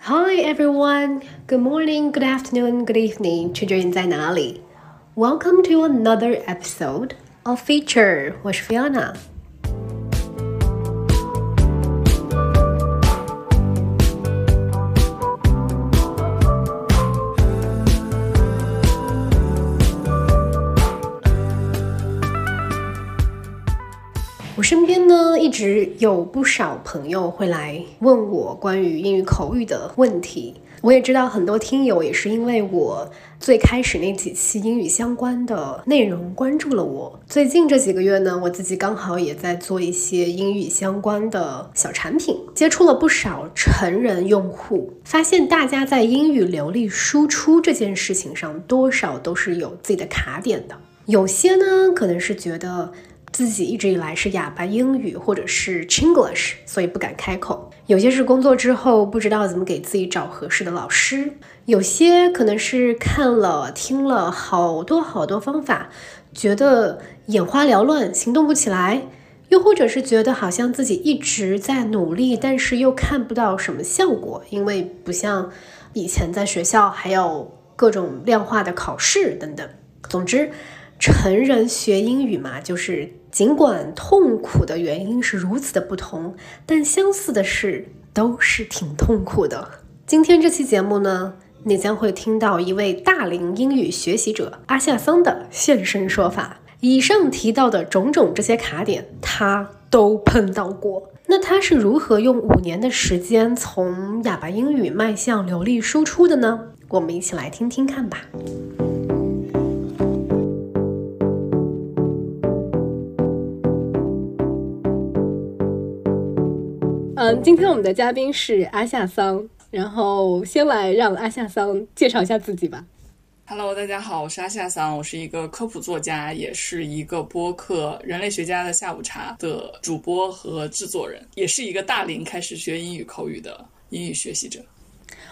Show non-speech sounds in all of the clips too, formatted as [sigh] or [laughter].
Hi everyone, good morning, good afternoon, good evening，取决于你在哪里。Welcome to another episode of Feature，我是 Fiona。 一直有不少朋友会来问我关于英语口语的问题。我也知道很多听友也是因为我最开始那几期英语相关的内容关注了我。最近这几个月呢，我自己刚好也在做一些英语相关的小产品，接触了不少成人用户，发现大家在英语流利输出这件事情上，多少都是有自己的卡点的。有些呢，可能是觉得。自己一直以来是哑巴英语或者是 Chinglish，所以不敢开口。有些是工作之后不知道怎么给自己找合适的老师，有些可能是看了听了好多好多方法，觉得眼花缭乱，行动不起来。又或者是觉得好像自己一直在努力，但是又看不到什么效果，因为不像以前在学校还有各种量化的考试等等。总之，成人学英语嘛，就是。尽管痛苦的原因是如此的不同，但相似的是都是挺痛苦的。今天这期节目呢，你将会听到一位大龄英语学习者阿夏桑的现身说法。以上提到的种种这些卡点，他都碰到过。那他是如何用五年的时间从哑巴英语迈向流利输出的呢？我们一起来听听看吧。嗯，今天我们的嘉宾是阿夏桑，然后先来让阿夏桑介绍一下自己吧。Hello，大家好，我是阿夏桑，我是一个科普作家，也是一个播客《人类学家的下午茶》的主播和制作人，也是一个大龄开始学英语口语的英语学习者。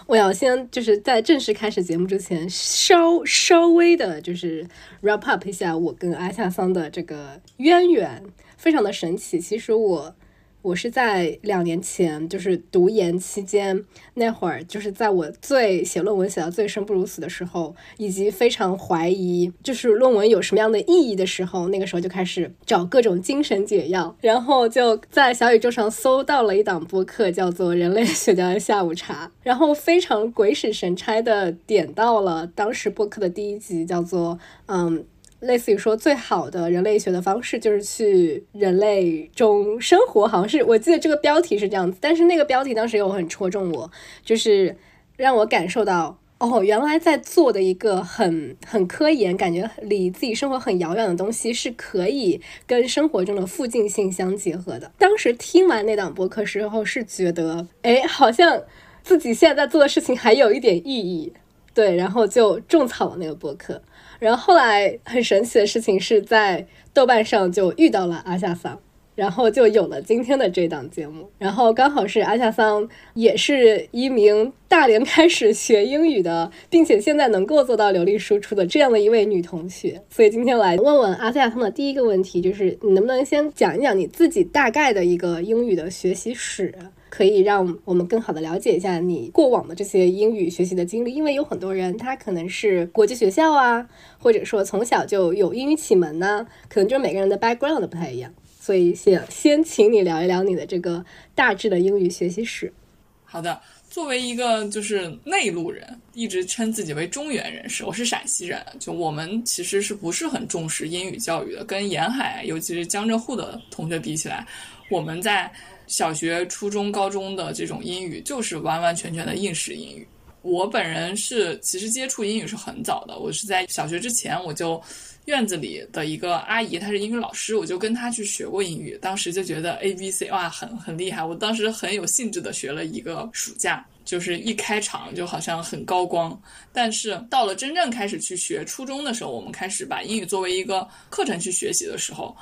我要先就是在正式开始节目之前，稍稍微的就是 wrap up 一下我跟阿夏桑的这个渊源，非常的神奇。其实我。我是在两年前，就是读研期间那会儿，就是在我最写论文写到最生不如死的时候，以及非常怀疑就是论文有什么样的意义的时候，那个时候就开始找各种精神解药，然后就在小宇宙上搜到了一档播客，叫做《人类学家的下午茶》，然后非常鬼使神差的点到了当时播客的第一集，叫做嗯。类似于说，最好的人类学的方式就是去人类中生活，好像是我记得这个标题是这样子。但是那个标题当时又很戳中我，就是让我感受到，哦，原来在做的一个很很科研，感觉离自己生活很遥远的东西，是可以跟生活中的附近性相结合的。当时听完那档播客时候，是觉得，哎，好像自己现在在做的事情还有一点意义，对，然后就种草了那个播客。然后后来很神奇的事情是在豆瓣上就遇到了阿夏桑，然后就有了今天的这档节目。然后刚好是阿夏桑也是一名大连开始学英语的，并且现在能够做到流利输出的这样的一位女同学。所以今天来问问阿夏桑的第一个问题就是：你能不能先讲一讲你自己大概的一个英语的学习史？可以让我们更好的了解一下你过往的这些英语学习的经历，因为有很多人他可能是国际学校啊，或者说从小就有英语启蒙呢，可能就是每个人的 background 不太一样，所以先先请你聊一聊你的这个大致的英语学习史。好的，作为一个就是内陆人，一直称自己为中原人士，我是陕西人，就我们其实是不是很重视英语教育的，跟沿海尤其是江浙沪的同学比起来，我们在。小学、初中、高中的这种英语就是完完全全的应试英语。我本人是其实接触英语是很早的，我是在小学之前我就院子里的一个阿姨，她是英语老师，我就跟她去学过英语。当时就觉得 A B C 哇很很厉害，我当时很有兴致的学了一个暑假，就是一开场就好像很高光。但是到了真正开始去学初中的时候，我们开始把英语作为一个课程去学习的时候。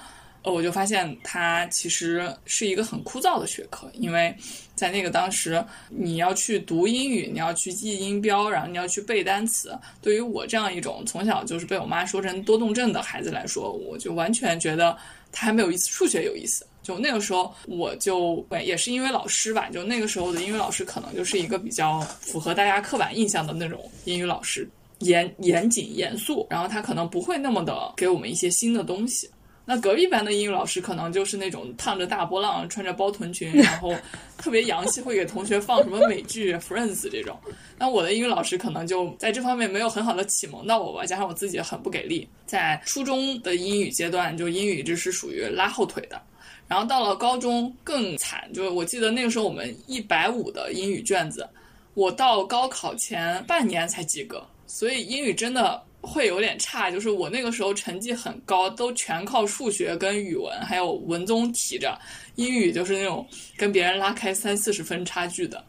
我就发现它其实是一个很枯燥的学科，因为在那个当时，你要去读英语，你要去记音标，然后你要去背单词。对于我这样一种从小就是被我妈说成多动症的孩子来说，我就完全觉得它还没有一次数学有意思。就那个时候，我就也是因为老师吧，就那个时候的英语老师可能就是一个比较符合大家刻板印象的那种英语老师，严严谨严肃，然后他可能不会那么的给我们一些新的东西。那隔壁班的英语老师可能就是那种烫着大波浪、穿着包臀裙，然后 [laughs] 特别洋气，会给同学放什么美剧《Friends》这种。那我的英语老师可能就在这方面没有很好的启蒙到我吧，加上我自己很不给力，在初中的英语阶段，就英语一直是属于拉后腿的。然后到了高中更惨，就是我记得那个时候我们一百五的英语卷子，我到高考前半年才及格，所以英语真的。会有点差，就是我那个时候成绩很高，都全靠数学跟语文还有文综提着，英语就是那种跟别人拉开三四十分差距的，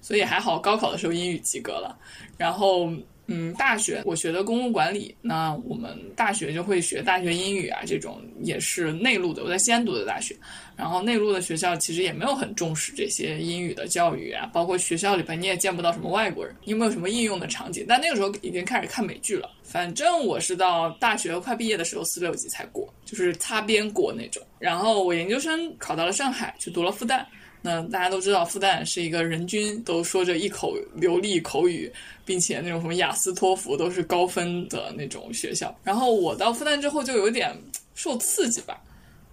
所以还好高考的时候英语及格了，然后。嗯，大学我学的公共管理，那我们大学就会学大学英语啊，这种也是内陆的。我在西安读的大学，然后内陆的学校其实也没有很重视这些英语的教育啊，包括学校里边你也见不到什么外国人，有没有什么应用的场景？但那个时候已经开始看美剧了。反正我是到大学快毕业的时候四六级才过，就是擦边过那种。然后我研究生考到了上海，去读了复旦。那大家都知道，复旦是一个人均都说着一口流利口语，并且那种什么雅思托福都是高分的那种学校。然后我到复旦之后就有点受刺激吧，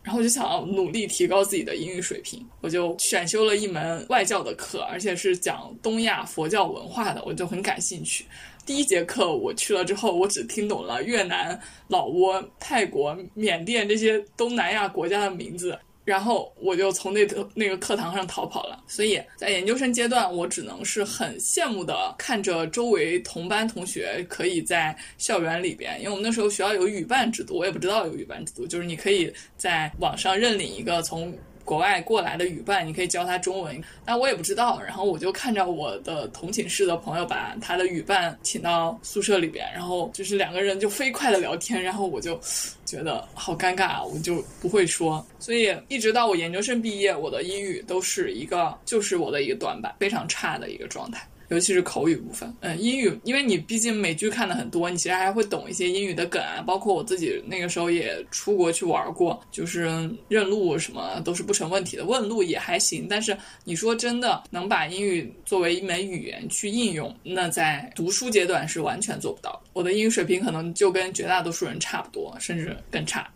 然后就想要努力提高自己的英语水平，我就选修了一门外教的课，而且是讲东亚佛教文化的，我就很感兴趣。第一节课我去了之后，我只听懂了越南、老挝、泰国、缅甸这些东南亚国家的名字。然后我就从那个那个课堂上逃跑了，所以在研究生阶段，我只能是很羡慕的看着周围同班同学可以在校园里边，因为我们那时候学校有语伴制度，我也不知道有语伴制度，就是你可以在网上认领一个从。国外过来的语伴，你可以教他中文，但我也不知道。然后我就看着我的同寝室的朋友把他的语伴请到宿舍里边，然后就是两个人就飞快的聊天，然后我就觉得好尴尬，我就不会说。所以一直到我研究生毕业，我的英语都是一个就是我的一个短板，非常差的一个状态。尤其是口语部分，嗯，英语，因为你毕竟美剧看的很多，你其实还会懂一些英语的梗啊。包括我自己那个时候也出国去玩过，就是认路什么都是不成问题的，问路也还行。但是你说真的能把英语作为一门语言去应用，那在读书阶段是完全做不到。我的英语水平可能就跟绝大多数人差不多，甚至更差。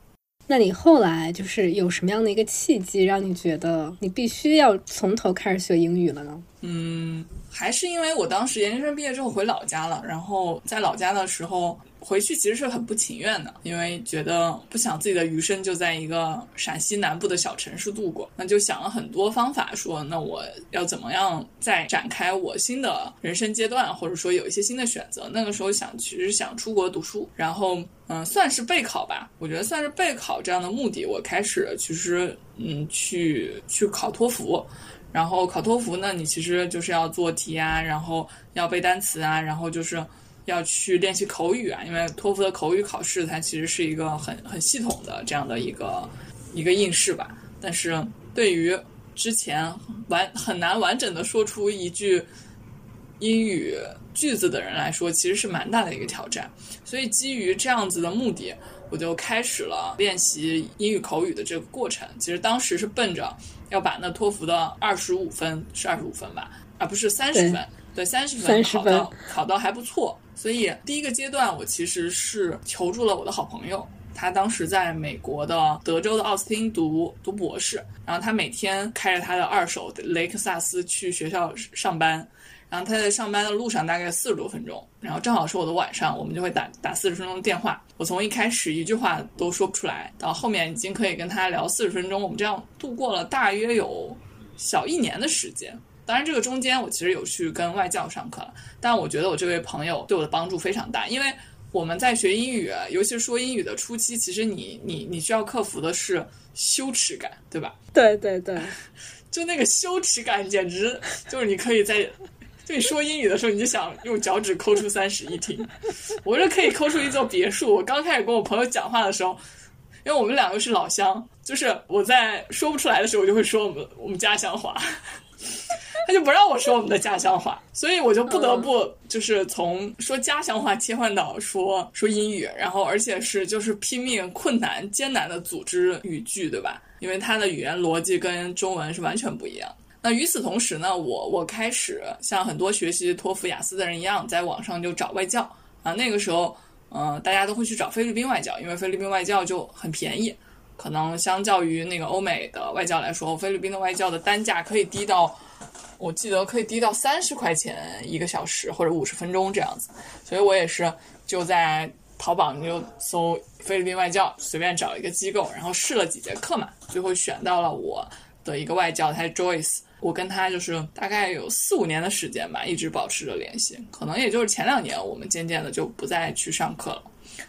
那你后来就是有什么样的一个契机，让你觉得你必须要从头开始学英语了呢？嗯。还是因为我当时研究生毕业之后回老家了，然后在老家的时候回去其实是很不情愿的，因为觉得不想自己的余生就在一个陕西南部的小城市度过，那就想了很多方法，说那我要怎么样再展开我新的人生阶段，或者说有一些新的选择。那个时候想其实想出国读书，然后嗯算是备考吧，我觉得算是备考这样的目的，我开始其实嗯去去考托福。然后考托福呢，你其实就是要做题啊，然后要背单词啊，然后就是要去练习口语啊。因为托福的口语考试，它其实是一个很很系统的这样的一个一个应试吧。但是对于之前完很难完整的说出一句英语句子的人来说，其实是蛮大的一个挑战。所以基于这样子的目的。我就开始了练习英语口语的这个过程。其实当时是奔着要把那托福的二十五分是二十五分吧，而不是三十分。对，三十分考到考到还不错。所以第一个阶段，我其实是求助了我的好朋友，他当时在美国的德州的奥斯汀读读博士，然后他每天开着他的二手雷克萨斯去学校上班。然后他在上班的路上大概四十多分钟，然后正好是我的晚上，我们就会打打四十分钟的电话。我从一开始一句话都说不出来，到后面已经可以跟他聊四十分钟。我们这样度过了大约有小一年的时间。当然，这个中间我其实有去跟外教上课了，但我觉得我这位朋友对我的帮助非常大，因为我们在学英语，尤其是说英语的初期，其实你你你需要克服的是羞耻感，对吧？对对对，就那个羞耻感，简直就是你可以在。就你说英语的时候，你就想用脚趾抠出三室一厅。我这可以抠出一座别墅。我刚开始跟我朋友讲话的时候，因为我们两个是老乡，就是我在说不出来的时候，我就会说我们我们家乡话。[laughs] 他就不让我说我们的家乡话，所以我就不得不就是从说家乡话切换到说说英语，然后而且是就是拼命困难艰难的组织语句，对吧？因为它的语言逻辑跟中文是完全不一样。那与此同时呢，我我开始像很多学习托福、雅思的人一样，在网上就找外教啊。那个时候，嗯，大家都会去找菲律宾外教，因为菲律宾外教就很便宜，可能相较于那个欧美的外教来说，菲律宾的外教的单价可以低到。我记得可以低到三十块钱一个小时或者五十分钟这样子，所以我也是就在淘宝你就搜菲律宾外教，随便找一个机构，然后试了几节课嘛，最后选到了我的一个外教，他 Joyce，我跟他就是大概有四五年的时间吧，一直保持着联系，可能也就是前两年我们渐渐的就不再去上课了，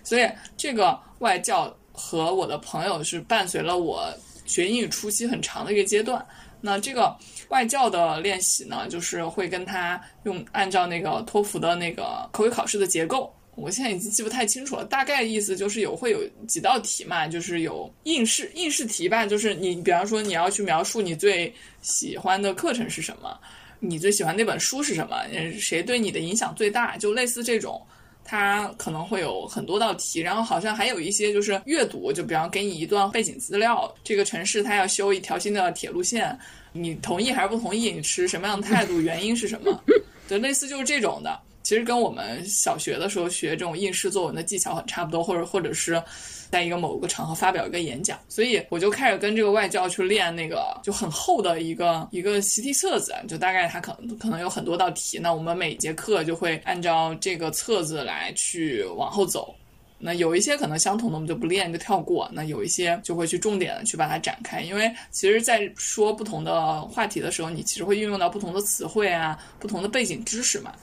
所以这个外教和我的朋友是伴随了我学英语初期很长的一个阶段。那这个外教的练习呢，就是会跟他用按照那个托福的那个口语考试的结构，我现在已经记不太清楚了，大概意思就是有会有几道题嘛，就是有应试应试题吧，就是你比方说你要去描述你最喜欢的课程是什么，你最喜欢那本书是什么，谁对你的影响最大，就类似这种。它可能会有很多道题，然后好像还有一些就是阅读，就比方给你一段背景资料，这个城市它要修一条新的铁路线，你同意还是不同意？你持什么样的态度？原因是什么？[laughs] 就类似就是这种的，其实跟我们小学的时候学这种应试作文的技巧很差不多，或者或者是。在一个某个场合发表一个演讲，所以我就开始跟这个外教去练那个就很厚的一个一个习题册子，就大概它可能可能有很多道题，那我们每节课就会按照这个册子来去往后走。那有一些可能相同的我们就不练就跳过，那有一些就会去重点的去把它展开，因为其实，在说不同的话题的时候，你其实会运用到不同的词汇啊，不同的背景知识嘛。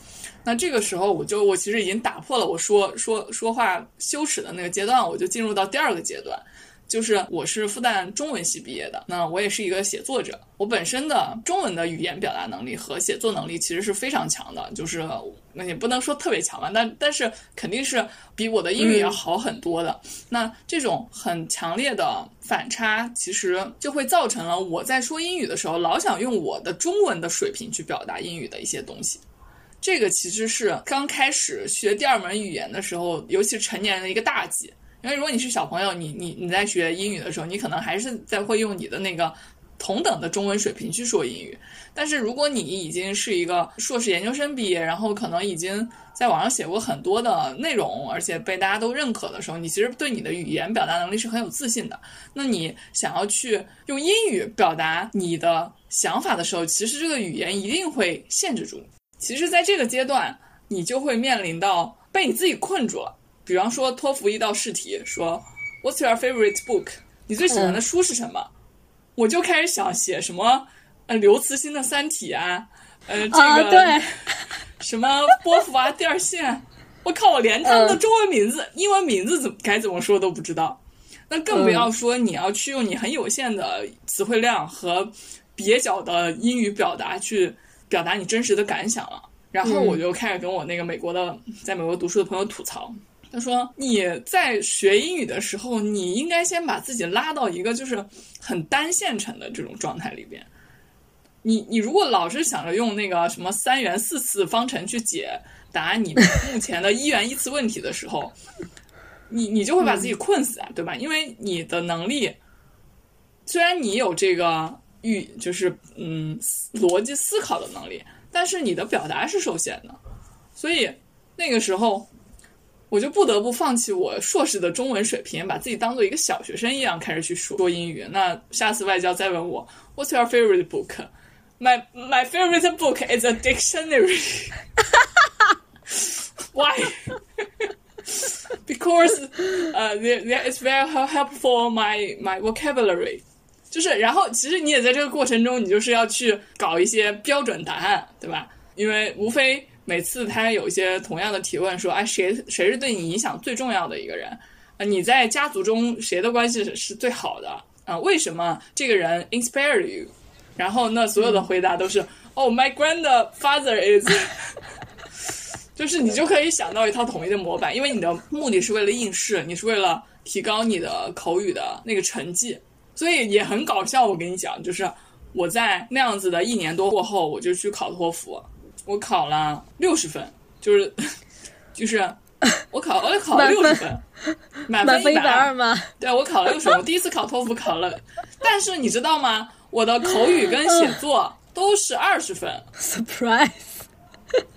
那这个时候，我就我其实已经打破了我说说说话羞耻的那个阶段，我就进入到第二个阶段，就是我是复旦中文系毕业的，那我也是一个写作者，我本身的中文的语言表达能力和写作能力其实是非常强的，就是那也不能说特别强吧，但但是肯定是比我的英语要好很多的。那这种很强烈的反差，其实就会造成了我在说英语的时候，老想用我的中文的水平去表达英语的一些东西。这个其实是刚开始学第二门语言的时候，尤其是成年人的一个大忌。因为如果你是小朋友，你你你在学英语的时候，你可能还是在会用你的那个同等的中文水平去说英语。但是如果你已经是一个硕士研究生毕业，然后可能已经在网上写过很多的内容，而且被大家都认可的时候，你其实对你的语言表达能力是很有自信的。那你想要去用英语表达你的想法的时候，其实这个语言一定会限制住你。其实，在这个阶段，你就会面临到被你自己困住了。比方说，托福一道试题说 “What's your favorite book？” 你最喜欢的书是什么？我就开始想写什么呃刘慈欣的《三体》啊，呃这个对，什么波伏娃第二线。我靠，我连他们的中文名字、英文名字怎么该怎么说都不知道。那更不要说你要去用你很有限的词汇量和蹩脚的英语表达去。表达你真实的感想了，然后我就开始跟我那个美国的在美国读书的朋友吐槽，他说你在学英语的时候，你应该先把自己拉到一个就是很单线程的这种状态里边。你你如果老是想着用那个什么三元四次方程去解答你 [laughs] 目前的一元一次问题的时候，你你就会把自己困死啊，对吧？因为你的能力虽然你有这个。语就是嗯，逻辑思考的能力，但是你的表达是受限的，所以那个时候我就不得不放弃我硕士的中文水平，把自己当做一个小学生一样开始去说说英语。那下次外教再问我 What's your favorite book? My my favorite book is a dictionary. Why? Because uh, it's very helpful my my vocabulary. 就是，然后其实你也在这个过程中，你就是要去搞一些标准答案，对吧？因为无非每次他有一些同样的提问，说，哎，谁谁是对你影响最重要的一个人？啊，你在家族中谁的关系是最好的？啊，为什么这个人 inspire you？然后那所有的回答都是，哦，my grandfather is，[laughs] 就是你就可以想到一套统一的模板，因为你的目的是为了应试，你是为了提高你的口语的那个成绩。所以也很搞笑，我跟你讲，就是我在那样子的一年多过后，我就去考托福，我考了六十分，就是 [laughs] 就是我考我考了六十分，满分一百二吗？对，我考了六十分。我第一次考托福考了，但是你知道吗？我的口语跟写作都是二十分，[laughs] surprise。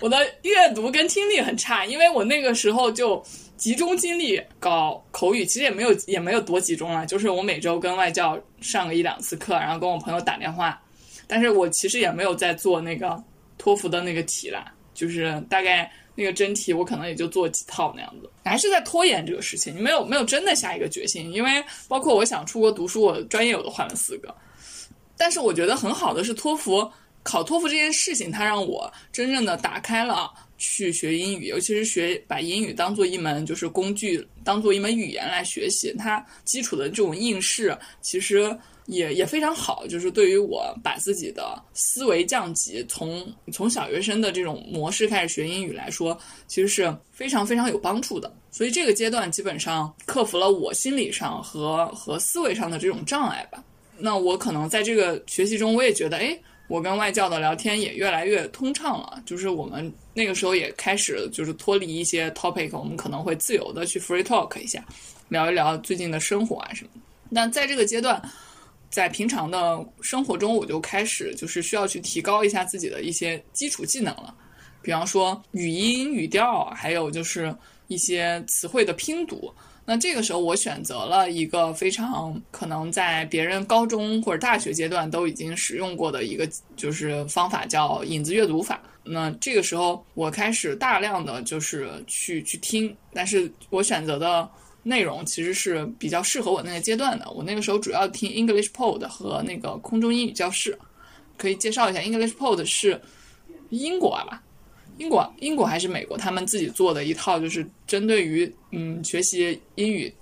我的阅读跟听力很差，因为我那个时候就。集中精力搞口语，其实也没有也没有多集中了，就是我每周跟外教上个一两次课，然后跟我朋友打电话，但是我其实也没有在做那个托福的那个题啦，就是大概那个真题我可能也就做几套那样子，还是在拖延这个事情，你没有没有真的下一个决心，因为包括我想出国读书，我专业我都换了四个，但是我觉得很好的是托福考托福这件事情，它让我真正的打开了。去学英语，尤其是学把英语当做一门就是工具，当做一门语言来学习，它基础的这种应试其实也也非常好。就是对于我把自己的思维降级，从从小学生的这种模式开始学英语来说，其实是非常非常有帮助的。所以这个阶段基本上克服了我心理上和和思维上的这种障碍吧。那我可能在这个学习中，我也觉得，哎。我跟外教的聊天也越来越通畅了，就是我们那个时候也开始就是脱离一些 topic，我们可能会自由的去 free talk 一下，聊一聊最近的生活啊什么。那在这个阶段，在平常的生活中，我就开始就是需要去提高一下自己的一些基础技能了，比方说语音、语调，还有就是一些词汇的拼读。那这个时候，我选择了一个非常可能在别人高中或者大学阶段都已经使用过的一个就是方法，叫影子阅读法。那这个时候，我开始大量的就是去去听，但是我选择的内容其实是比较适合我那个阶段的。我那个时候主要听 English Pod 和那个空中英语教室，可以介绍一下 English Pod 是英国吧。英国，英国还是美国？他们自己做的一套，就是针对于嗯学习英语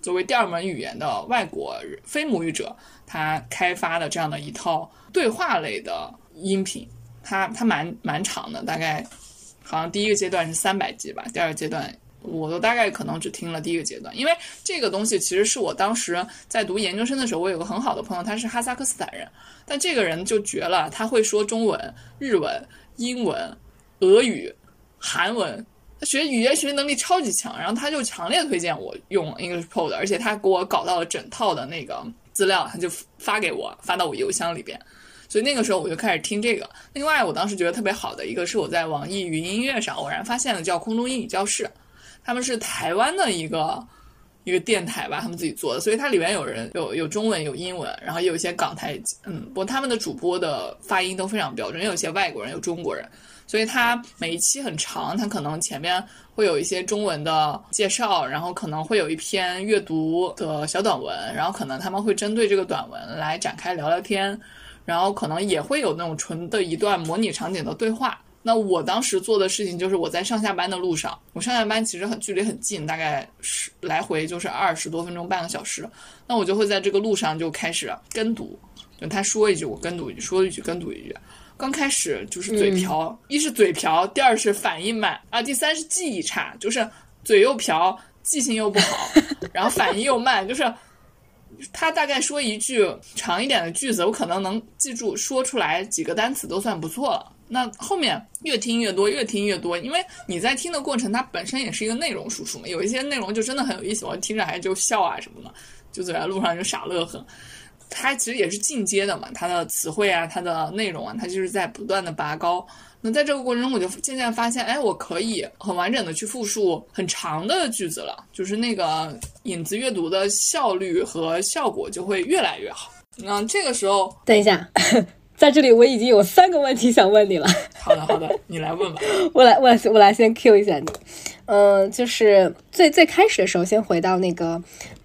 作为第二门语言的外国非母语者，他开发的这样的一套对话类的音频，它它蛮蛮长的，大概好像第一个阶段是三百集吧，第二个阶段我都大概可能只听了第一个阶段，因为这个东西其实是我当时在读研究生的时候，我有个很好的朋友，他是哈萨克斯坦人，但这个人就绝了，他会说中文、日文、英文。俄语、韩文，他学语言学习能力超级强，然后他就强烈推荐我用 English Pod，而且他给我搞到了整套的那个资料，他就发给我，发到我邮箱里边。所以那个时候我就开始听这个。另外，我当时觉得特别好的一个是我在网易云音乐上偶然发现的，叫空中英语教室，他们是台湾的一个一个电台吧，他们自己做的，所以它里面有人有有中文有英文，然后也有一些港台，嗯，不过他们的主播的发音都非常标准，也有些外国人，有中国人。所以它每一期很长，它可能前面会有一些中文的介绍，然后可能会有一篇阅读的小短文，然后可能他们会针对这个短文来展开聊聊天，然后可能也会有那种纯的一段模拟场景的对话。那我当时做的事情就是我在上下班的路上，我上下班其实很距离很近，大概是来回就是二十多分钟，半个小时。那我就会在这个路上就开始跟读，就他说一句我跟读一句，说一句跟读一句。刚开始就是嘴瓢，一是嘴瓢，第二是反应慢啊，第三是记忆差，就是嘴又瓢，记性又不好，然后反应又慢，就是他大概说一句长一点的句子，我可能能记住，说出来几个单词都算不错了。那后面越听越多，越听越多，因为你在听的过程，它本身也是一个内容输出嘛，有一些内容就真的很有意思，我听着还就笑啊什么的，就走在路上就傻乐呵。它其实也是进阶的嘛，它的词汇啊，它的内容啊，它就是在不断的拔高。那在这个过程中，我就渐渐发现，哎，我可以很完整的去复述很长的句子了，就是那个影子阅读的效率和效果就会越来越好。那这个时候，等一下，在这里我已经有三个问题想问你了。好的，好的，你来问吧。我来，我来我来先 Q 一下你。嗯，就是最最开始的时候，先回到那个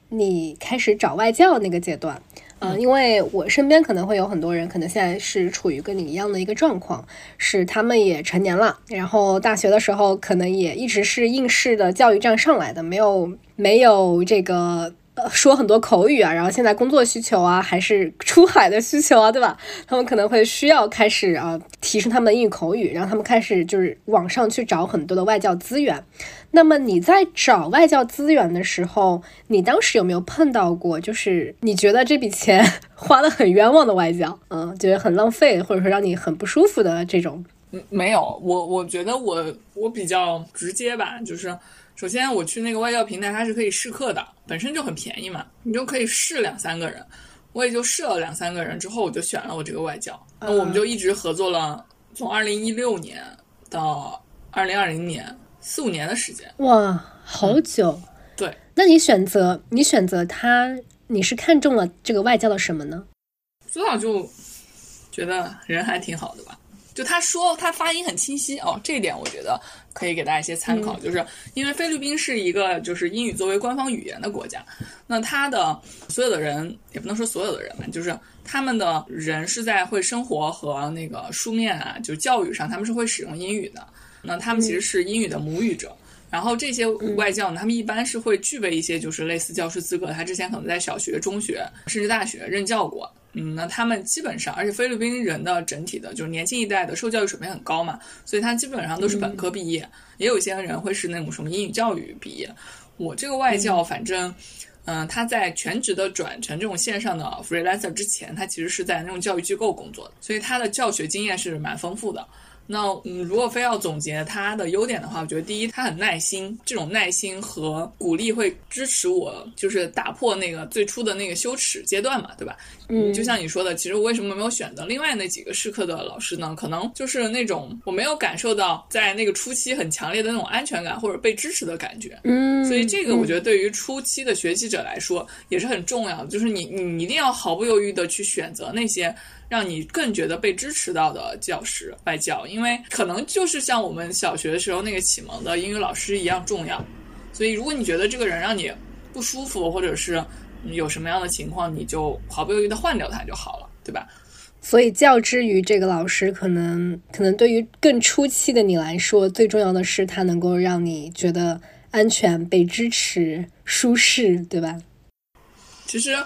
你开始找外教那个阶段。嗯，因为我身边可能会有很多人，可能现在是处于跟你一样的一个状况，是他们也成年了，然后大学的时候可能也一直是应试的教育这样上来的，没有没有这个说很多口语啊，然后现在工作需求啊，还是出海的需求啊，对吧？他们可能会需要开始啊提升他们的英语口语，然后他们开始就是网上去找很多的外教资源。那么你在找外教资源的时候，你当时有没有碰到过，就是你觉得这笔钱花的很冤枉的外教，嗯，觉得很浪费，或者说让你很不舒服的这种？嗯，没有，我我觉得我我比较直接吧，就是首先我去那个外教平台，它是可以试课的，本身就很便宜嘛，你就可以试两三个人，我也就试了两三个人之后，我就选了我这个外教，那我们就一直合作了，从二零一六年到二零二零年。四五年的时间，哇，好久。对，那你选择你选择他，你是看中了这个外教的什么呢？最早就觉得人还挺好的吧。就他说他发音很清晰哦，这一点我觉得可以给大家一些参考。就是因为菲律宾是一个就是英语作为官方语言的国家，那他的所有的人也不能说所有的人吧，就是他们的人是在会生活和那个书面啊，就教育上他们是会使用英语的。那他们其实是英语的母语者，然后这些外教呢，他们一般是会具备一些就是类似教师资格，他之前可能在小学、中学甚至大学任教过。嗯，那他们基本上，而且菲律宾人的整体的就是年轻一代的受教育水平很高嘛，所以他基本上都是本科毕业，也有一些人会是那种什么英语教育毕业。我这个外教，反正，嗯，他在全职的转成这种线上的 freelancer 之前，他其实是在那种教育机构工作的，所以他的教学经验是蛮丰富的。那嗯，如果非要总结他的优点的话，我觉得第一，他很耐心，这种耐心和鼓励会支持我，就是打破那个最初的那个羞耻阶段嘛，对吧？嗯，就像你说的，其实我为什么没有选择另外那几个试课的老师呢？可能就是那种我没有感受到在那个初期很强烈的那种安全感或者被支持的感觉。嗯，所以这个我觉得对于初期的学习者来说也是很重要的，就是你你一定要毫不犹豫的去选择那些。让你更觉得被支持到的教师外教，因为可能就是像我们小学的时候那个启蒙的英语老师一样重要。所以，如果你觉得这个人让你不舒服，或者是有什么样的情况，你就毫不犹豫的换掉他就好了，对吧？所以，教之于这个老师，可能可能对于更初期的你来说，最重要的是他能够让你觉得安全、被支持、舒适，对吧？其实，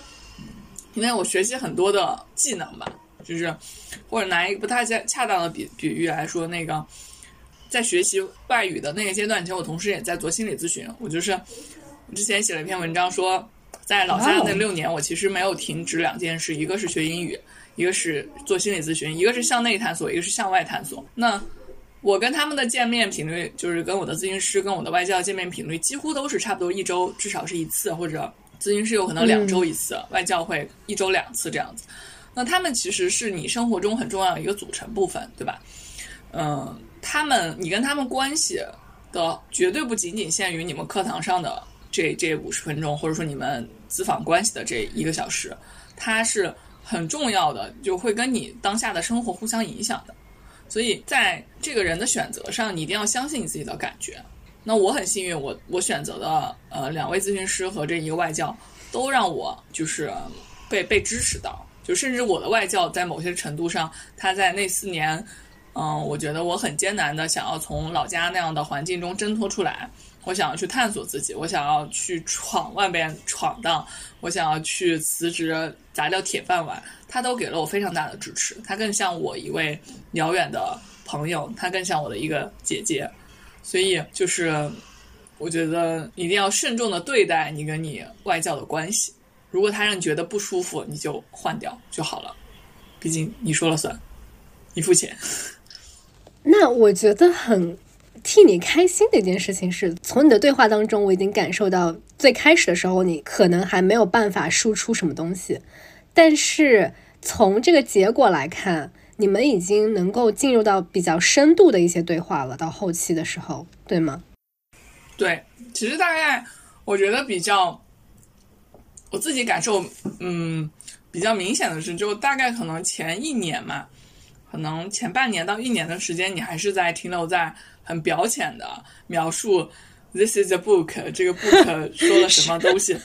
因为我学习很多的技能吧。就是，或者拿一个不太恰恰当的比比喻来说，那个在学习外语的那个阶段，其实我同时也在做心理咨询。我就是我之前写了一篇文章，说在老家那六年，我其实没有停止两件事，一个是学英语，一个是做心理咨询，一个是向内探索，一个是向外探索。那我跟他们的见面频率，就是跟我的咨询师、跟我的外教见面频率，几乎都是差不多一周至少是一次，或者咨询师有可能两周一次，外教会一周两次这样子。那他们其实是你生活中很重要的一个组成部分，对吧？嗯，他们你跟他们关系的绝对不仅仅限于你们课堂上的这这五十分钟，或者说你们咨访关系的这一个小时，它是很重要的，就会跟你当下的生活互相影响的。所以在这个人的选择上，你一定要相信你自己的感觉。那我很幸运，我我选择的呃两位咨询师和这一个外教，都让我就是被被支持到。就甚至我的外教在某些程度上，他在那四年，嗯，我觉得我很艰难的想要从老家那样的环境中挣脱出来，我想要去探索自己，我想要去闯外边闯荡，我想要去辞职砸掉铁饭碗，他都给了我非常大的支持。他更像我一位遥远的朋友，他更像我的一个姐姐，所以就是我觉得一定要慎重的对待你跟你外教的关系。如果他让你觉得不舒服，你就换掉就好了。毕竟你说了算，你付钱。[laughs] 那我觉得很替你开心的一件事情是，从你的对话当中，我已经感受到最开始的时候，你可能还没有办法输出什么东西，但是从这个结果来看，你们已经能够进入到比较深度的一些对话了。到后期的时候，对吗？对，其实大概我觉得比较。我自己感受，嗯，比较明显的是，就大概可能前一年嘛，可能前半年到一年的时间，你还是在停留在很表浅的描述，this is a book，这个 [laughs] book 说了什么东西，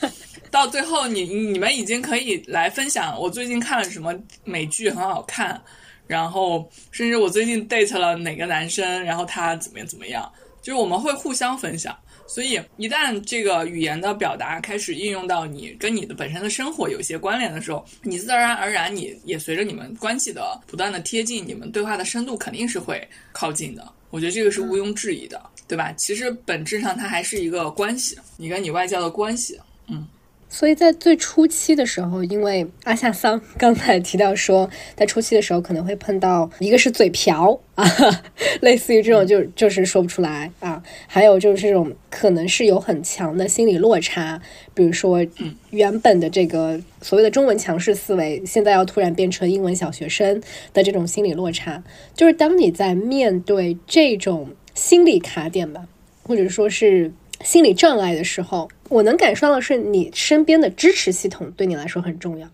到最后你你们已经可以来分享，我最近看了什么美剧很好看，然后甚至我最近 date 了哪个男生，然后他怎么样怎么样，就是我们会互相分享。所以，一旦这个语言的表达开始应用到你跟你的本身的生活有一些关联的时候，你自然而然，你也随着你们关系的不断的贴近，你们对话的深度肯定是会靠近的。我觉得这个是毋庸置疑的，对吧？其实本质上它还是一个关系，你跟你外教的关系，嗯。所以在最初期的时候，因为阿夏桑刚才提到说，在初期的时候可能会碰到一个是嘴瓢啊，[laughs] 类似于这种就就是说不出来啊，还有就是这种可能是有很强的心理落差，比如说原本的这个所谓的中文强势思维，现在要突然变成英文小学生的这种心理落差，就是当你在面对这种心理卡点吧，或者说是。心理障碍的时候，我能感受到的是你身边的支持系统对你来说很重要。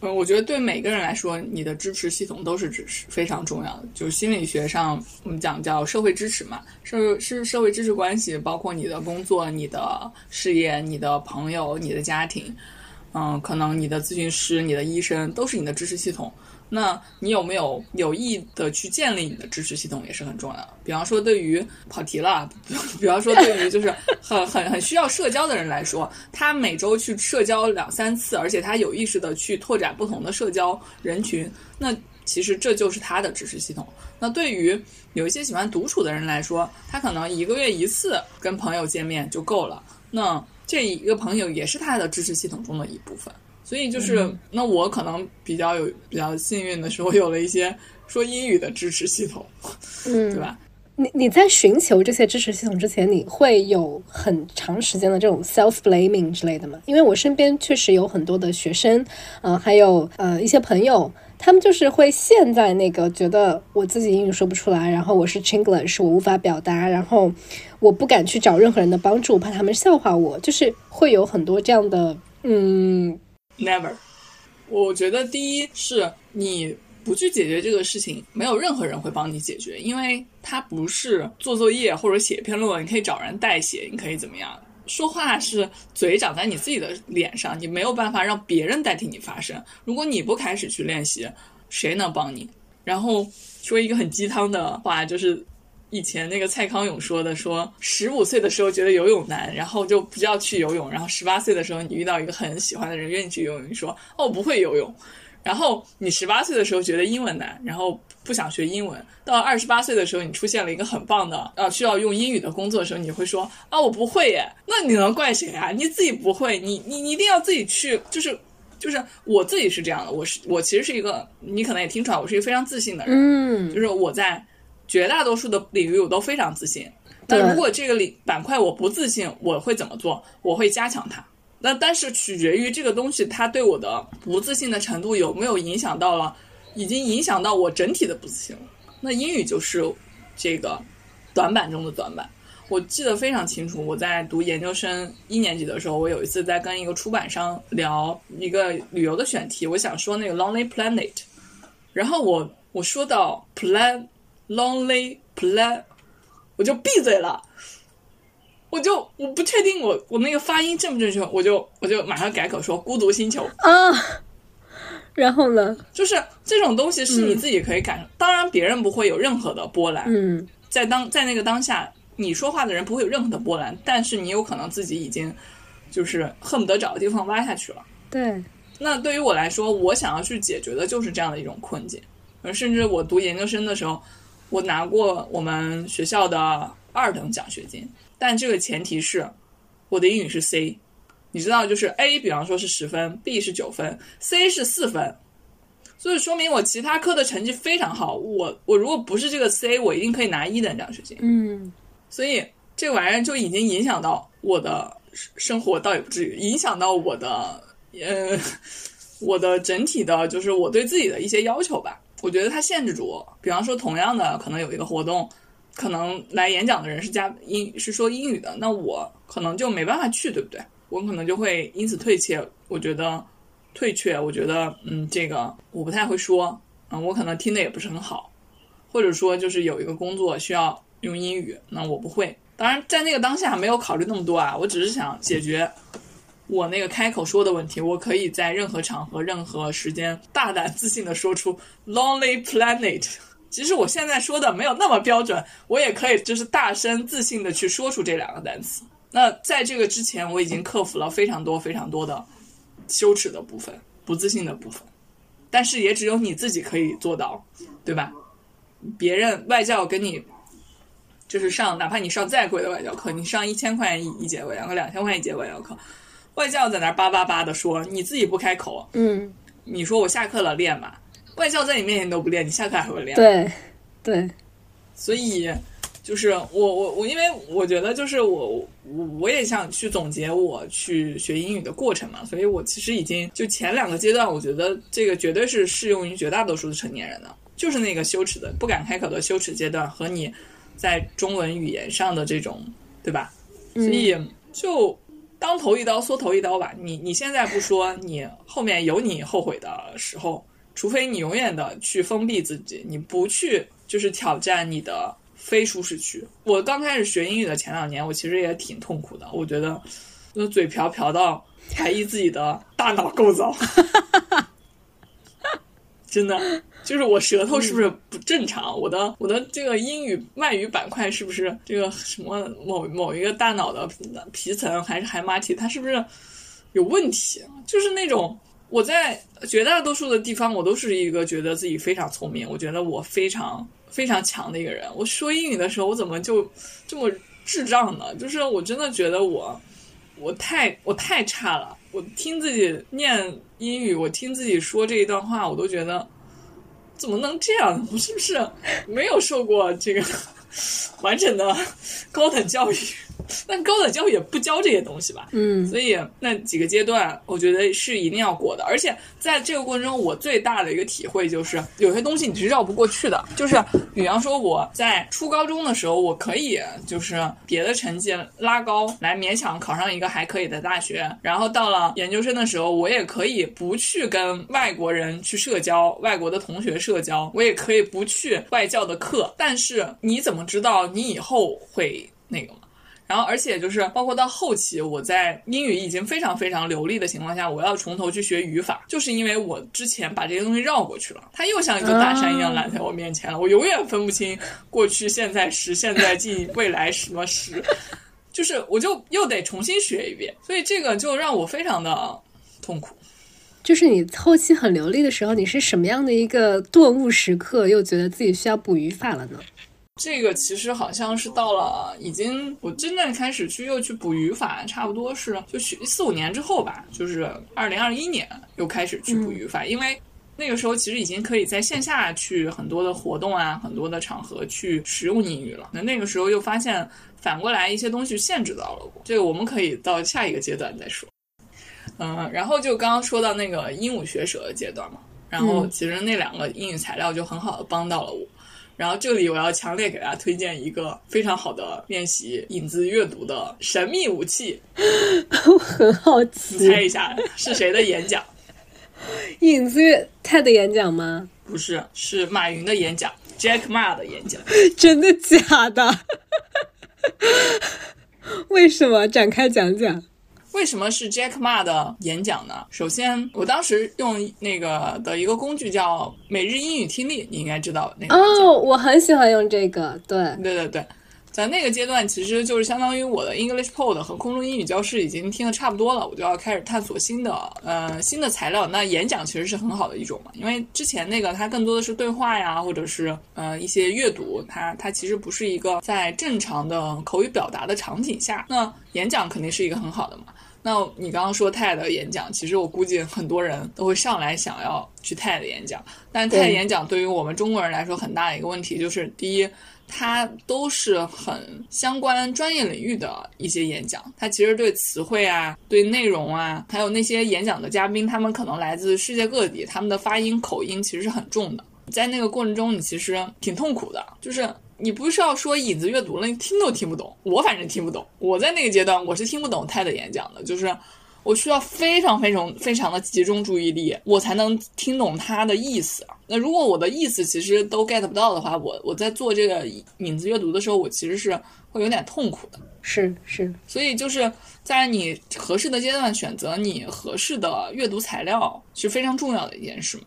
嗯，我觉得对每个人来说，你的支持系统都是支持非常重要。就是心理学上我们讲叫社会支持嘛，社是社会支持关系，包括你的工作、你的事业、你的朋友、你的家庭，嗯，可能你的咨询师、你的医生都是你的支持系统。那你有没有有意的去建立你的支持系统也是很重要的。比方说，对于跑题了，[laughs] 比方说对于就是很 [laughs] 很很需要社交的人来说，他每周去社交两三次，而且他有意识的去拓展不同的社交人群，那其实这就是他的支持系统。那对于有一些喜欢独处的人来说，他可能一个月一次跟朋友见面就够了。那这一个朋友也是他的支持系统中的一部分。所以就是，那我可能比较有比较幸运的是，我有了一些说英语的支持系统，嗯，对吧？你你在寻求这些支持系统之前，你会有很长时间的这种 self blaming 之类的吗？因为我身边确实有很多的学生，呃，还有呃一些朋友，他们就是会陷在那个觉得我自己英语说不出来，然后我是 Chinglish，我无法表达，然后我不敢去找任何人的帮助，怕他们笑话我，就是会有很多这样的，嗯。Never，我觉得第一是你不去解决这个事情，没有任何人会帮你解决，因为它不是做作业或者写一篇论文，你可以找人代写，你可以怎么样？说话是嘴长在你自己的脸上，你没有办法让别人代替你发声。如果你不开始去练习，谁能帮你？然后说一个很鸡汤的话，就是。以前那个蔡康永说的，说十五岁的时候觉得游泳难，然后就不要去游泳。然后十八岁的时候，你遇到一个很喜欢的人，愿意去游泳，你说哦不会游泳。然后你十八岁的时候觉得英文难，然后不想学英文。到二十八岁的时候，你出现了一个很棒的啊需要用英语的工作的时候，你会说啊我不会耶。那你能怪谁啊？你自己不会，你你你一定要自己去，就是就是我自己是这样的，我是我其实是一个，你可能也听出来，我是一个非常自信的人，嗯，就是我在。绝大多数的领域我都非常自信，那如果这个领板块我不自信，我会怎么做？我会加强它。那但是取决于这个东西它对我的不自信的程度有没有影响到了，已经影响到我整体的不自信了。那英语就是这个短板中的短板。我记得非常清楚，我在读研究生一年级的时候，我有一次在跟一个出版商聊一个旅游的选题，我想说那个 Lonely Planet，然后我我说到 Plan。Lonely plan，我就闭嘴了，我就我不确定我我那个发音正不正确，我就我就马上改口说孤独星球啊。然后呢，就是这种东西是你自己可以感受，当然别人不会有任何的波澜。嗯，在当在那个当下，你说话的人不会有任何的波澜，但是你有可能自己已经就是恨不得找个地方挖下去了。对，那对于我来说，我想要去解决的就是这样的一种困境，而甚至我读研究生的时候。我拿过我们学校的二等奖学金，但这个前提是我的英语是 C，你知道，就是 A，比方说是十分，B 是九分，C 是四分，所以说明我其他科的成绩非常好。我我如果不是这个 C，我一定可以拿一等奖学金。嗯，所以这个玩意儿就已经影响到我的生活，倒也不至于影响到我的呃我的整体的，就是我对自己的一些要求吧。我觉得它限制住我，比方说，同样的，可能有一个活动，可能来演讲的人是加英是说英语的，那我可能就没办法去，对不对？我可能就会因此退却。我觉得退却，我觉得嗯，这个我不太会说，嗯，我可能听的也不是很好，或者说就是有一个工作需要用英语，那我不会。当然，在那个当下没有考虑那么多啊，我只是想解决。我那个开口说的问题，我可以在任何场合、任何时间大胆自信的说出 “lonely planet”，其实我现在说的没有那么标准，我也可以就是大声自信的去说出这两个单词。那在这个之前，我已经克服了非常多非常多的羞耻的部分、不自信的部分，但是也只有你自己可以做到，对吧？别人外教跟你就是上，哪怕你上再贵的外教课，你上一千块钱一一节外教课，两千块钱一节外教课，外教在那叭叭叭的说，你自己不开口，嗯，你说我下课了练嘛？外教在你面前都不练，你下课还会练？对，对，所以就是我我我，因为我觉得就是我我我也想去总结我去学英语的过程嘛，所以我其实已经就前两个阶段，我觉得这个绝对是适用于绝大多数的成年人的，就是那个羞耻的不敢开口的羞耻阶段和你在中文语言上的这种，对吧？所以就当头一刀缩头一刀吧。你你现在不说，你后面有你后悔的时候。除非你永远的去封闭自己，你不去就是挑战你的非舒适区。我刚开始学英语的前两年，我其实也挺痛苦的。我觉得，那嘴瓢瓢到怀疑自己的大脑构造，[laughs] 真的就是我舌头是不是不正常？我的我的这个英语外语板块是不是这个什么某某一个大脑的皮层还是海马体，它是不是有问题？就是那种。我在绝大多数的地方，我都是一个觉得自己非常聪明，我觉得我非常非常强的一个人。我说英语的时候，我怎么就这么智障呢？就是我真的觉得我我太我太差了。我听自己念英语，我听自己说这一段话，我都觉得怎么能这样？我是不是没有受过这个 [laughs] 完整的高等教育？[laughs] 但高等教育也不教这些东西吧，嗯，所以那几个阶段，我觉得是一定要过的。而且在这个过程中，我最大的一个体会就是，有些东西你是绕不过去的。就是比方说，我在初高中的时候，我可以就是别的成绩拉高，来勉强考上一个还可以的大学。然后到了研究生的时候，我也可以不去跟外国人去社交，外国的同学社交，我也可以不去外教的课。但是你怎么知道你以后会那个吗？然后，而且就是包括到后期，我在英语已经非常非常流利的情况下，我要从头去学语法，就是因为我之前把这些东西绕过去了，它又像一座大山一样拦在我面前了，我永远分不清过去、现在时、现在进、未来什么时，就是我就又得重新学一遍，所以这个就让我非常的痛苦。就是你后期很流利的时候，你是什么样的一个顿悟时刻，又觉得自己需要补语法了呢？这个其实好像是到了已经我真正开始去又去补语法，差不多是就学四五年之后吧，就是二零二一年又开始去补语法，因为那个时候其实已经可以在线下去很多的活动啊，很多的场合去使用英语了。那那个时候又发现反过来一些东西限制到了我，这个我们可以到下一个阶段再说。嗯，然后就刚刚说到那个鹦鹉学舌的阶段嘛，然后其实那两个英语材料就很好的帮到了我。然后这里我要强烈给大家推荐一个非常好的练习影子阅读的神秘武器。[laughs] 我很好奇，猜一下是谁的演讲？影子阅他的演讲吗？不是，是马云的演讲，Jack Ma 的演讲。真的假的？[laughs] 为什么？展开讲讲。为什么是 Jack Ma 的演讲呢？首先，我当时用那个的一个工具叫每日英语听力，你应该知道那个。哦，我很喜欢用这个。对，对对对，在那个阶段，其实就是相当于我的 English Pod 和空中英语教室已经听的差不多了，我就要开始探索新的呃新的材料。那演讲其实是很好的一种嘛，因为之前那个它更多的是对话呀，或者是呃一些阅读，它它其实不是一个在正常的口语表达的场景下，那演讲肯定是一个很好的嘛。那你刚刚说泰的演讲，其实我估计很多人都会上来想要去泰的演讲。但 TED 演讲对于我们中国人来说，很大的一个问题就是，第一，它都是很相关专业领域的一些演讲，它其实对词汇啊、对内容啊，还有那些演讲的嘉宾，他们可能来自世界各地，他们的发音口音其实是很重的。在那个过程中，你其实挺痛苦的，就是。你不是要说影子阅读了，你听都听不懂。我反正听不懂。我在那个阶段，我是听不懂泰的演讲的，就是我需要非常非常非常的集中注意力，我才能听懂他的意思。那如果我的意思其实都 get 不到的话，我我在做这个影子阅读的时候，我其实是会有点痛苦的。是是，所以就是在你合适的阶段选择你合适的阅读材料是非常重要的一件事嘛。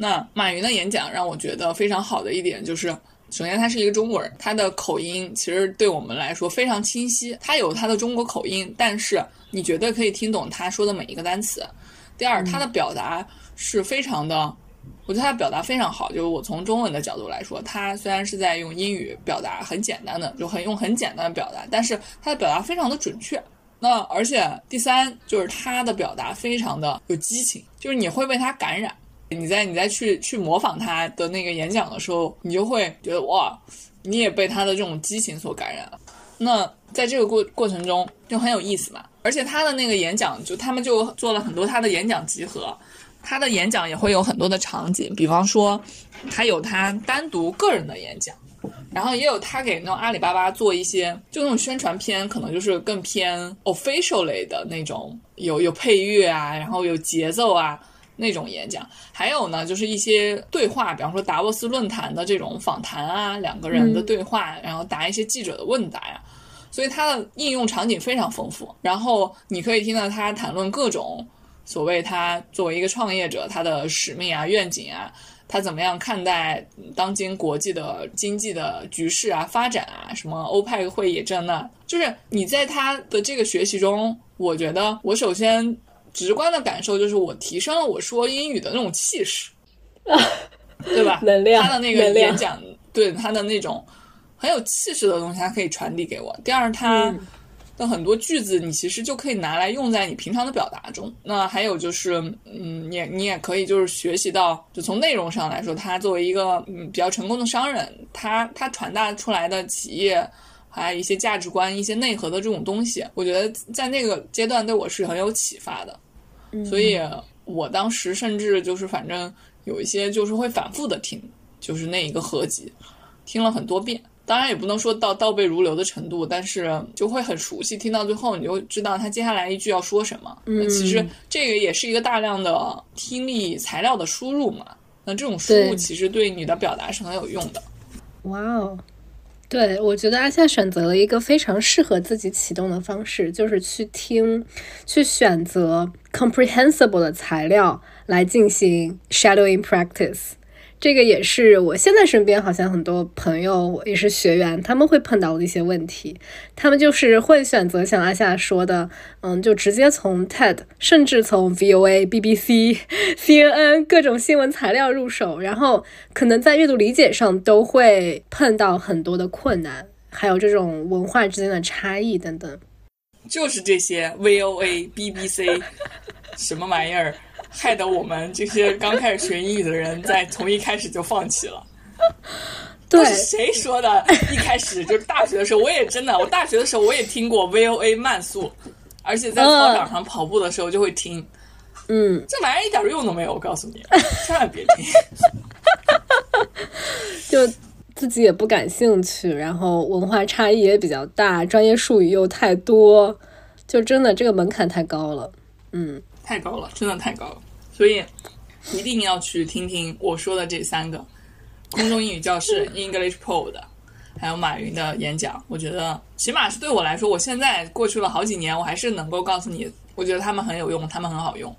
那马云的演讲让我觉得非常好的一点就是，首先他是一个中国人，他的口音其实对我们来说非常清晰，他有他的中国口音，但是你绝对可以听懂他说的每一个单词。第二，他的表达是非常的。我觉得他表达非常好，就是我从中文的角度来说，他虽然是在用英语表达很简单的，就很用很简单的表达，但是他的表达非常的准确。那而且第三就是他的表达非常的有激情，就是你会被他感染。你在你在去去模仿他的那个演讲的时候，你就会觉得哇，你也被他的这种激情所感染了。那在这个过过程中就很有意思嘛。而且他的那个演讲，就他们就做了很多他的演讲集合。他的演讲也会有很多的场景，比方说，他有他单独个人的演讲，然后也有他给那种阿里巴巴做一些就那种宣传片，可能就是更偏 official 类的那种，有有配乐啊，然后有节奏啊那种演讲。还有呢，就是一些对话，比方说达沃斯论坛的这种访谈啊，两个人的对话，然后答一些记者的问答呀。所以它的应用场景非常丰富，然后你可以听到他谈论各种。所谓他作为一个创业者，他的使命啊、愿景啊，他怎么样看待当今国际的经济的局势啊、发展啊？什么欧派会议这那，就是你在他的这个学习中，我觉得我首先直观的感受就是我提升了我说英语的那种气势，对吧？能量，他的那个演讲，对他的那种很有气势的东西，他可以传递给我。第二，他。的很多句子，你其实就可以拿来用在你平常的表达中。那还有就是，嗯，你你也可以就是学习到，就从内容上来说，他作为一个嗯比较成功的商人，他他传达出来的企业还有一些价值观、一些内核的这种东西，我觉得在那个阶段对我是很有启发的。所以我当时甚至就是反正有一些就是会反复的听，就是那一个合集，听了很多遍。当然也不能说到倒背如流的程度，但是就会很熟悉。听到最后，你就知道他接下来一句要说什么。嗯，其实这个也是一个大量的听力材料的输入嘛。那这种输入其实对你的表达是很有用的。哇哦，对我觉得阿夏选择了一个非常适合自己启动的方式，就是去听，去选择 comprehensible 的材料来进行 shadowing practice。这个也是我现在身边好像很多朋友也是学员，他们会碰到的一些问题。他们就是会选择像阿夏说的，嗯，就直接从 TED，甚至从 VOA、BBC、[laughs] CNN 各种新闻材料入手，然后可能在阅读理解上都会碰到很多的困难，还有这种文化之间的差异等等。就是这些 VOA、BBC 什么玩意儿。害得我们这些刚开始学英语的人，在从一开始就放弃了。[laughs] 对，谁说的？一开始就是大学的时候，我也真的，我大学的时候我也听过 VOA 慢速，而且在操场上跑步的时候就会听。嗯，这玩意儿一点用都没有，我告诉你，[laughs] 千万别听。[laughs] 就自己也不感兴趣，然后文化差异也比较大，专业术语又太多，就真的这个门槛太高了。嗯。太高了，真的太高了，所以一定要去听听我说的这三个空中英语教室 [laughs] English Pro 的，还有马云的演讲。我觉得起码是对我来说，我现在过去了好几年，我还是能够告诉你，我觉得他们很有用，他们很好用。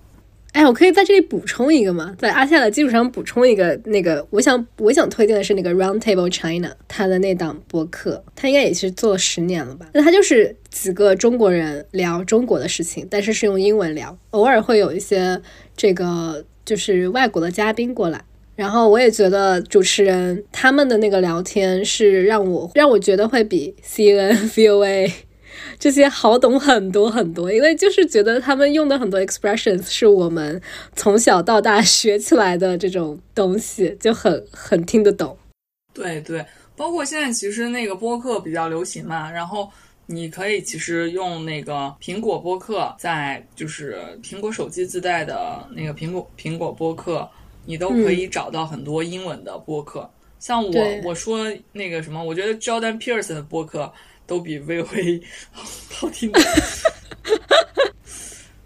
哎，我可以在这里补充一个吗？在阿夏的基础上补充一个，那个我想我想推荐的是那个 Roundtable China，他的那档播客，他应该也是做了十年了吧？那他就是几个中国人聊中国的事情，但是是用英文聊，偶尔会有一些这个就是外国的嘉宾过来，然后我也觉得主持人他们的那个聊天是让我让我觉得会比 CNN、[laughs] VOA。这些好懂很多很多，因为就是觉得他们用的很多 expressions 是我们从小到大学起来的这种东西，就很很听得懂。对对，包括现在其实那个播客比较流行嘛，然后你可以其实用那个苹果播客，在就是苹果手机自带的那个苹果苹果播客，你都可以找到很多英文的播客。像我我说那个什么，我觉得 Jordan Peterson 的播客。都比 VOA [laughs] 好听。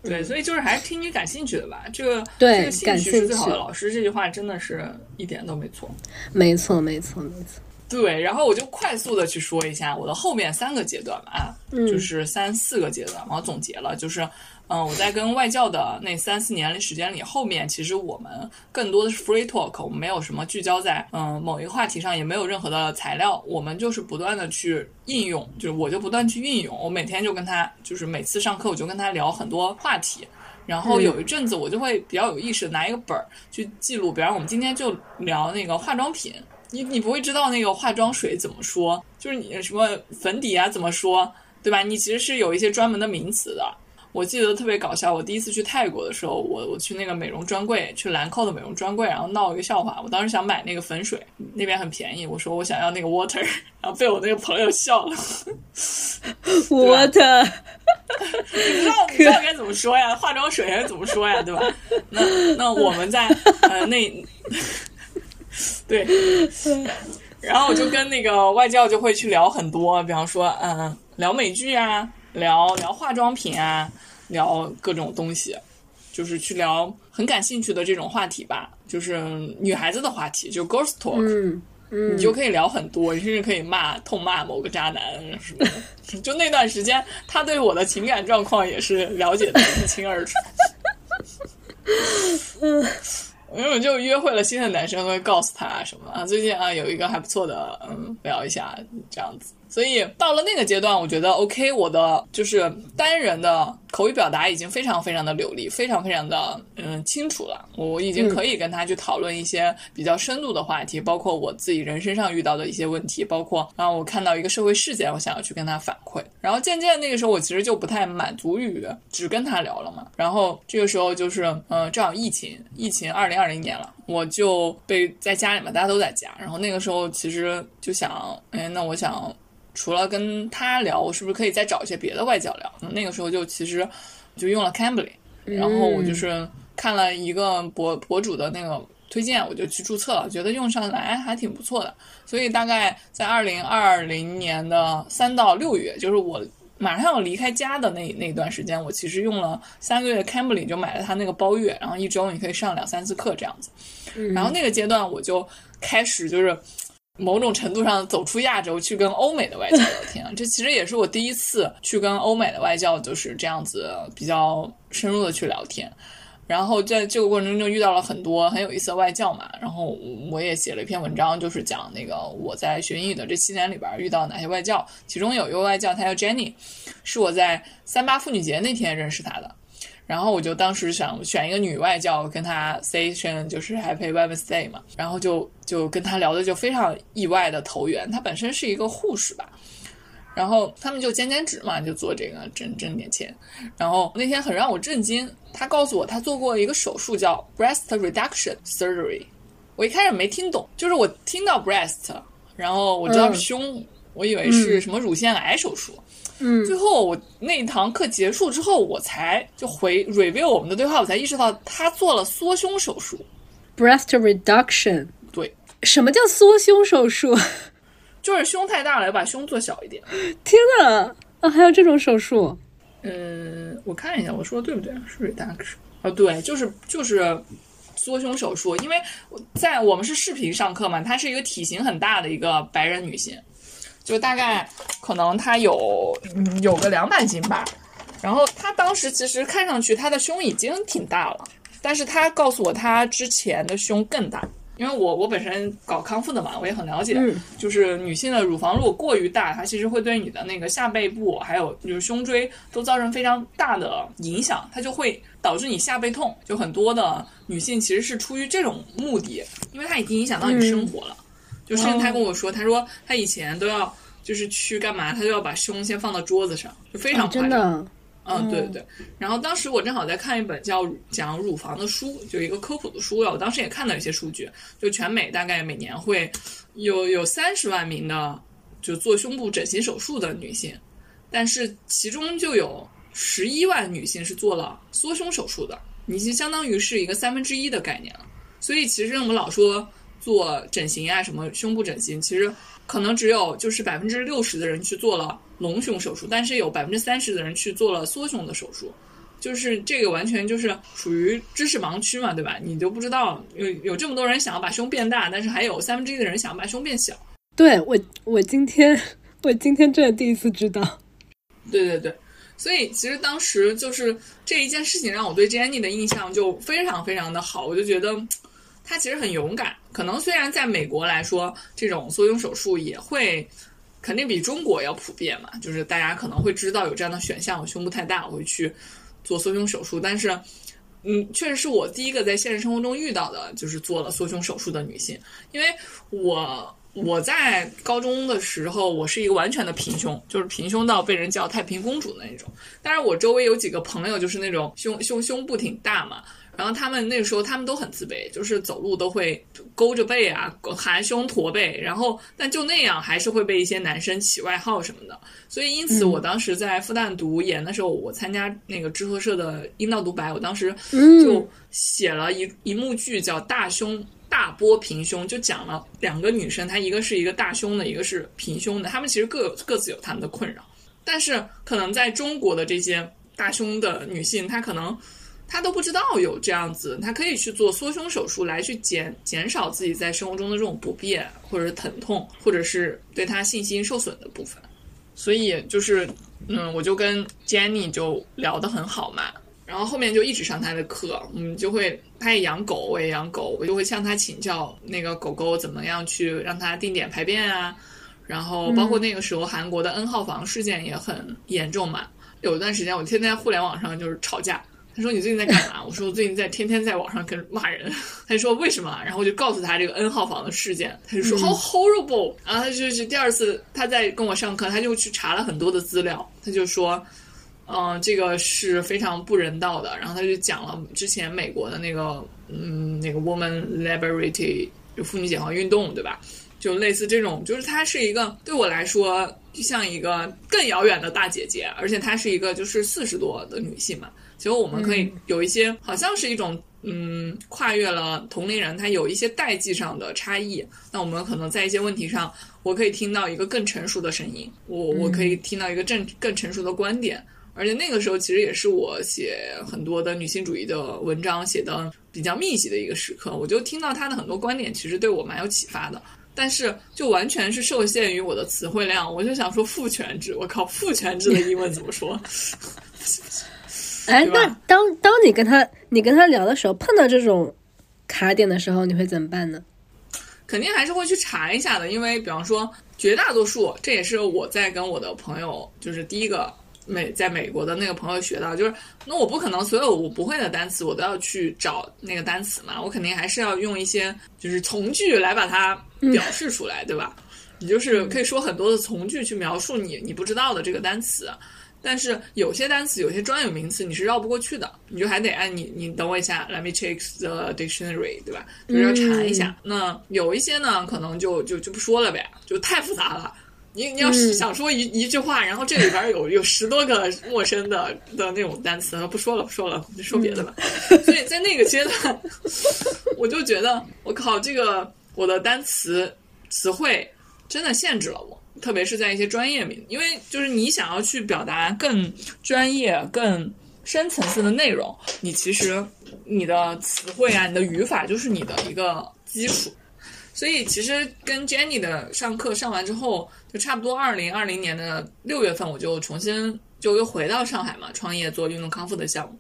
对，[laughs] 所以就是还是听你感兴趣的吧。这个对，这个兴趣是最好的老师。这句话真的是一点都没错。没错，没错，没错。对，然后我就快速的去说一下我的后面三个阶段吧，啊，嗯就是三四个阶段，我总结了，就是，嗯、我在跟外教的那三四年的时间里，后面其实我们更多的是 free talk，我们没有什么聚焦在嗯、某一个话题上，也没有任何的材料，我们就是不断的去应用，就是我就不断去运用，我每天就跟他，就是每次上课我就跟他聊很多话题。然后有一阵子，我就会比较有意识的拿一个本儿去记录，比方我们今天就聊那个化妆品，你你不会知道那个化妆水怎么说，就是你什么粉底啊怎么说，对吧？你其实是有一些专门的名词的。我记得特别搞笑，我第一次去泰国的时候，我我去那个美容专柜，去兰蔻的美容专柜，然后闹一个笑话。我当时想买那个粉水，那边很便宜，我说我想要那个 water，[laughs] 然后被我那个朋友笑了。water，[laughs] 你知道你知道该怎么说呀？化妆水该怎么说呀？对吧？那那我们在呃那 [laughs] 对，然后我就跟那个外教就会去聊很多，比方说嗯聊美剧啊，聊聊化妆品啊，聊各种东西，就是去聊很感兴趣的这种话题吧，就是女孩子的话题，就 girls talk。你就可以聊很多，你甚至可以骂、痛骂某个渣男什么的。[laughs] 就那段时间，他对我的情感状况也是了解的一清二楚。[laughs] 因为就约会了新的男生，会告诉他什么啊，最近啊有一个还不错的，嗯，聊一下这样子。所以到了那个阶段，我觉得 OK，我的就是单人的口语表达已经非常非常的流利，非常非常的嗯清楚了。我已经可以跟他去讨论一些比较深度的话题，包括我自己人身上遇到的一些问题，包括然后我看到一个社会事件，我想要去跟他反馈。然后渐渐那个时候，我其实就不太满足于只跟他聊了嘛。然后这个时候就是嗯，正好疫情，疫情二零二零年了。我就被在家里嘛，大家都在家。然后那个时候其实就想，哎，那我想除了跟他聊，我是不是可以再找一些别的外教聊？嗯那个时候就其实就用了 Cambly，然后我就是看了一个博博主的那个推荐，我就去注册了，觉得用上来还挺不错的。所以大概在二零二零年的三到六月，就是我。马上要离开家的那那段时间，我其实用了三个月 Cambly 就买了他那个包月，然后一周你可以上两三次课这样子。然后那个阶段我就开始就是某种程度上走出亚洲，去跟欧美的外教聊天。这其实也是我第一次去跟欧美的外教就是这样子比较深入的去聊天。然后在这个过程中遇到了很多很有意思的外教嘛，然后我也写了一篇文章，就是讲那个我在学英语的这七年里边遇到哪些外教，其中有一个外教，她叫 Jenny，是我在三八妇女节那天认识她的。然后我就当时想选一个女外教跟她 say 声就是 Happy Women's Day 嘛，然后就就跟她聊的就非常意外的投缘。她本身是一个护士吧，然后他们就兼兼职嘛，就做这个挣挣点钱。然后那天很让我震惊，她告诉我她做过一个手术叫 breast reduction surgery。我一开始没听懂，就是我听到 breast，然后我知道是胸，我以为是什么乳腺癌手术。嗯，最后我那一堂课结束之后，我才就回 review 我们的对话，我才意识到他做了缩胸手术。breast reduction，对，什么叫缩胸手术？就是胸太大了，要把胸做小一点。天呐，啊，还有这种手术？嗯，我看一下，我说的对不对？是 reduction 啊，对，就是就是缩胸手术。因为在我们是视频上课嘛，她是一个体型很大的一个白人女性，就大概可能她有嗯有个两百斤吧。然后她当时其实看上去她的胸已经挺大了，但是她告诉我她之前的胸更大。因为我我本身搞康复的嘛，我也很了解，嗯就是女性的乳房如果过于大，它其实会对你的那个下背部还有就是胸椎都造成非常大的影响，它就会导致你下背痛。就很多的女性其实是出于这种目的，因为它已经影响到你生活了。就甚至她跟我说，他说他以前都要就是去干嘛，他都要把胸先放到桌子上，就非常啊夸张。真的，嗯，对对对。然后当时我正好在看一本叫讲乳房的书，就一个科普的书了。我当时也看到一些数据，就全美大概每年会有有三十万名的就做胸部整形手术的女性，但是其中就有十一万女性是做了缩胸手术的，已经相当于是一个三分之一的概念了。所以其实我们老说做整形啊，什么胸部整形，其实可能只有就是百分之六十的人去做了隆胸手术，但是有百分之三十的人去做了缩胸的手术。就是这个完全就是属于知识盲区嘛，对吧？你就不知道有有这么多人想要把胸变大，但是还有三分之一的人想要把胸变小。对我，我今天我今天真的第一次知道。对对对，所以其实当时就是这一件事情让我对 Jenny 的印象就非常非常的好，我就觉得她其实很勇敢。可能虽然在美国来说，这种缩胸手术也会肯定比中国要普遍嘛，就是大家可能会知道有这样的选项，我胸部太大，我会去做缩胸手术。但是，嗯，确实是我第一个在现实生活中遇到的，就是做了缩胸手术的女性，因为我。我在高中的时候，我是一个完全的平胸，就是平胸到被人叫太平公主的那种。但是我周围有几个朋友，就是那种胸胸胸部挺大嘛，然后他们那个时候他们都很自卑，就是走路都会勾着背啊，含胸驼背，然后但就那样还是会被一些男生起外号什么的。所以因此，我当时在复旦读研的时候，我参加那个知和社的阴道独白，我当时就写了一一幕剧叫《大胸》。大波平胸就讲了两个女生，她一个是一个大胸的，一个是平胸的，她们其实各有各自有她们的困扰，但是可能在中国的这些大胸的女性，她可能他都不知道有这样子，他可以去做缩胸手术来去减减少自己在生活中的这种不便，或者是疼痛，或者是对他信心受损的部分，所以就是嗯，我就跟 Jenny 就聊得很好嘛。然后后面就一直上他的课，嗯，就会他也养狗，我也养狗，我就会向他请教那个狗狗怎么样去让它定点排便啊。然后包括那个时候韩国的 N 号房事件也很严重嘛，有一段时间我天天在互联网上就是吵架。他说你最近在干嘛？我说我最近在天天在网上跟骂人。他就说为什么？然后我就告诉他这个 N 号房的事件，他就说 How horrible。然后他就是第二次他在跟我上课，他就去查了很多的资料，他就说。嗯，这个是非常不人道的。然后他就讲了之前美国的那个，嗯，那个 Woman Liberty 就妇女解放运动，对吧？就类似这种，就是她是一个对我来说就像一个更遥远的大姐姐，而且她是一个就是四十多的女性嘛。其实我们可以有一些，好像是一种，嗯，跨越了同龄人，他有一些代际上的差异。那我们可能在一些问题上，我可以听到一个更成熟的声音，我我可以听到一个正更成熟的观点。而且那个时候其实也是我写很多的女性主义的文章写的比较密集的一个时刻，我就听到他的很多观点，其实对我蛮有启发的。但是就完全是受限于我的词汇量，我就想说父权制，我靠，父权制的英文怎么说？哎，那当当你跟他你跟他聊的时候，碰到这种卡点的时候，你会怎么办呢？肯定还是会去查一下的，因为比方说绝大多数，这也是我在跟我的朋友，就是第一个。美在美国的那个朋友学到，就是那我不可能所有我不会的单词我都要去找那个单词嘛，我肯定还是要用一些就是从句来把它表示出来，对吧？你就是可以说很多的从句去描述你你不知道的这个单词，但是有些单词有些专有名词你是绕不过去的，你就还得按你你等我一下，Let me check the dictionary，对吧？就是要查一下。那有一些呢，可能就就就不说了呗，就太复杂了。你你要是想说一一句话，然后这里边有有十多个陌生的的那种单词，不说了不说了，就说别的吧。所以在那个阶段，[laughs] 我就觉得我靠，这个我的单词词汇真的限制了我，特别是在一些专业名，因为就是你想要去表达更专业、更深层次的内容，你其实你的词汇啊，你的语法就是你的一个基础。所以其实跟 Jenny 的上课上完之后，就差不多二零二零年的六月份，我就重新就又回到上海嘛，创业做运动康复的项目。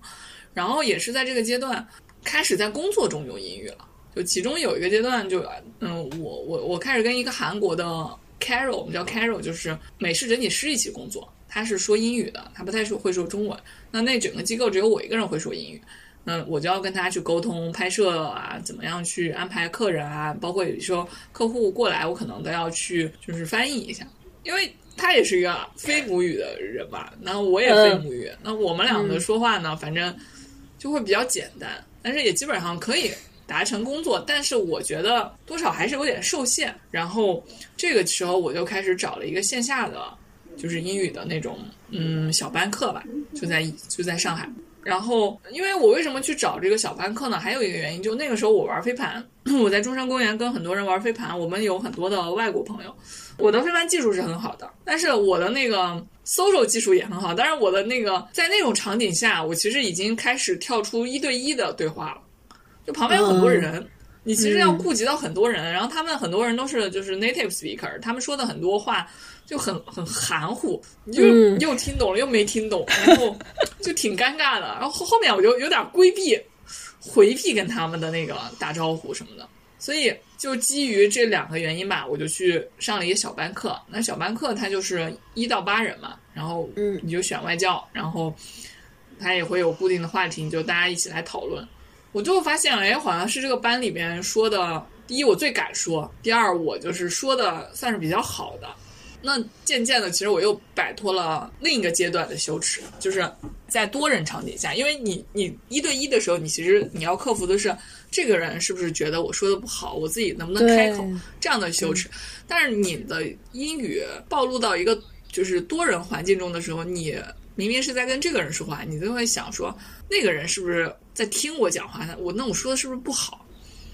然后也是在这个阶段，开始在工作中用英语了。就其中有一个阶段，就嗯，我我我开始跟一个韩国的 Carol，我们叫 Carol，就是美式整体师一起工作。他是说英语的，他不太说会说中文。那那整个机构只有我一个人会说英语。那我就要跟他去沟通拍摄啊，怎么样去安排客人啊，包括有时候客户过来，我可能都要去就是翻译一下，因为他也是一个非母语的人吧，那我也非母语，那我们两个说话呢，反正就会比较简单，但是也基本上可以达成工作，但是我觉得多少还是有点受限。然后这个时候我就开始找了一个线下的，就是英语的那种嗯小班课吧，就在就在上海。然后，因为我为什么去找这个小班课呢？还有一个原因，就那个时候我玩飞盘，[clears throat] 我在中山公园跟很多人玩飞盘，我们有很多的外国朋友。我的飞盘技术是很好的，但是我的那个 social 技术也很好。但是我的那个在那种场景下，我其实已经开始跳出一对一的对话了，就旁边有很多人，你其实要顾及到很多人，然后他们很多人都是就是 native speaker，他们说的很多话就很很含糊，你就嗯又听懂了又没听懂，然后就挺尴尬的。然后后后面我就有点规避、回避跟他们的那个打招呼什么的，所以就基于这两个原因吧，我就去上了一个小班课。那小班课它就是一到八人嘛，然后嗯你就选外教，然后他也会有固定的话题，就大家一起来讨论。我最后发现，哎，好像是这个班里边说的，第一我最敢说，第二我就是说的算是比较好的。那渐渐的，其实我又摆脱了另一个阶段的羞耻，就是在多人场景下，因为你你一对一的时候，你其实你要克服的是这个人是不是觉得我说的不好，我自己能不能开口这样的羞耻。但是你的英语暴露到一个就是多人环境中的时候，你明明是在跟这个人说话，你就会想说那个人是不是在听我讲话呢？我那我说的是不是不好？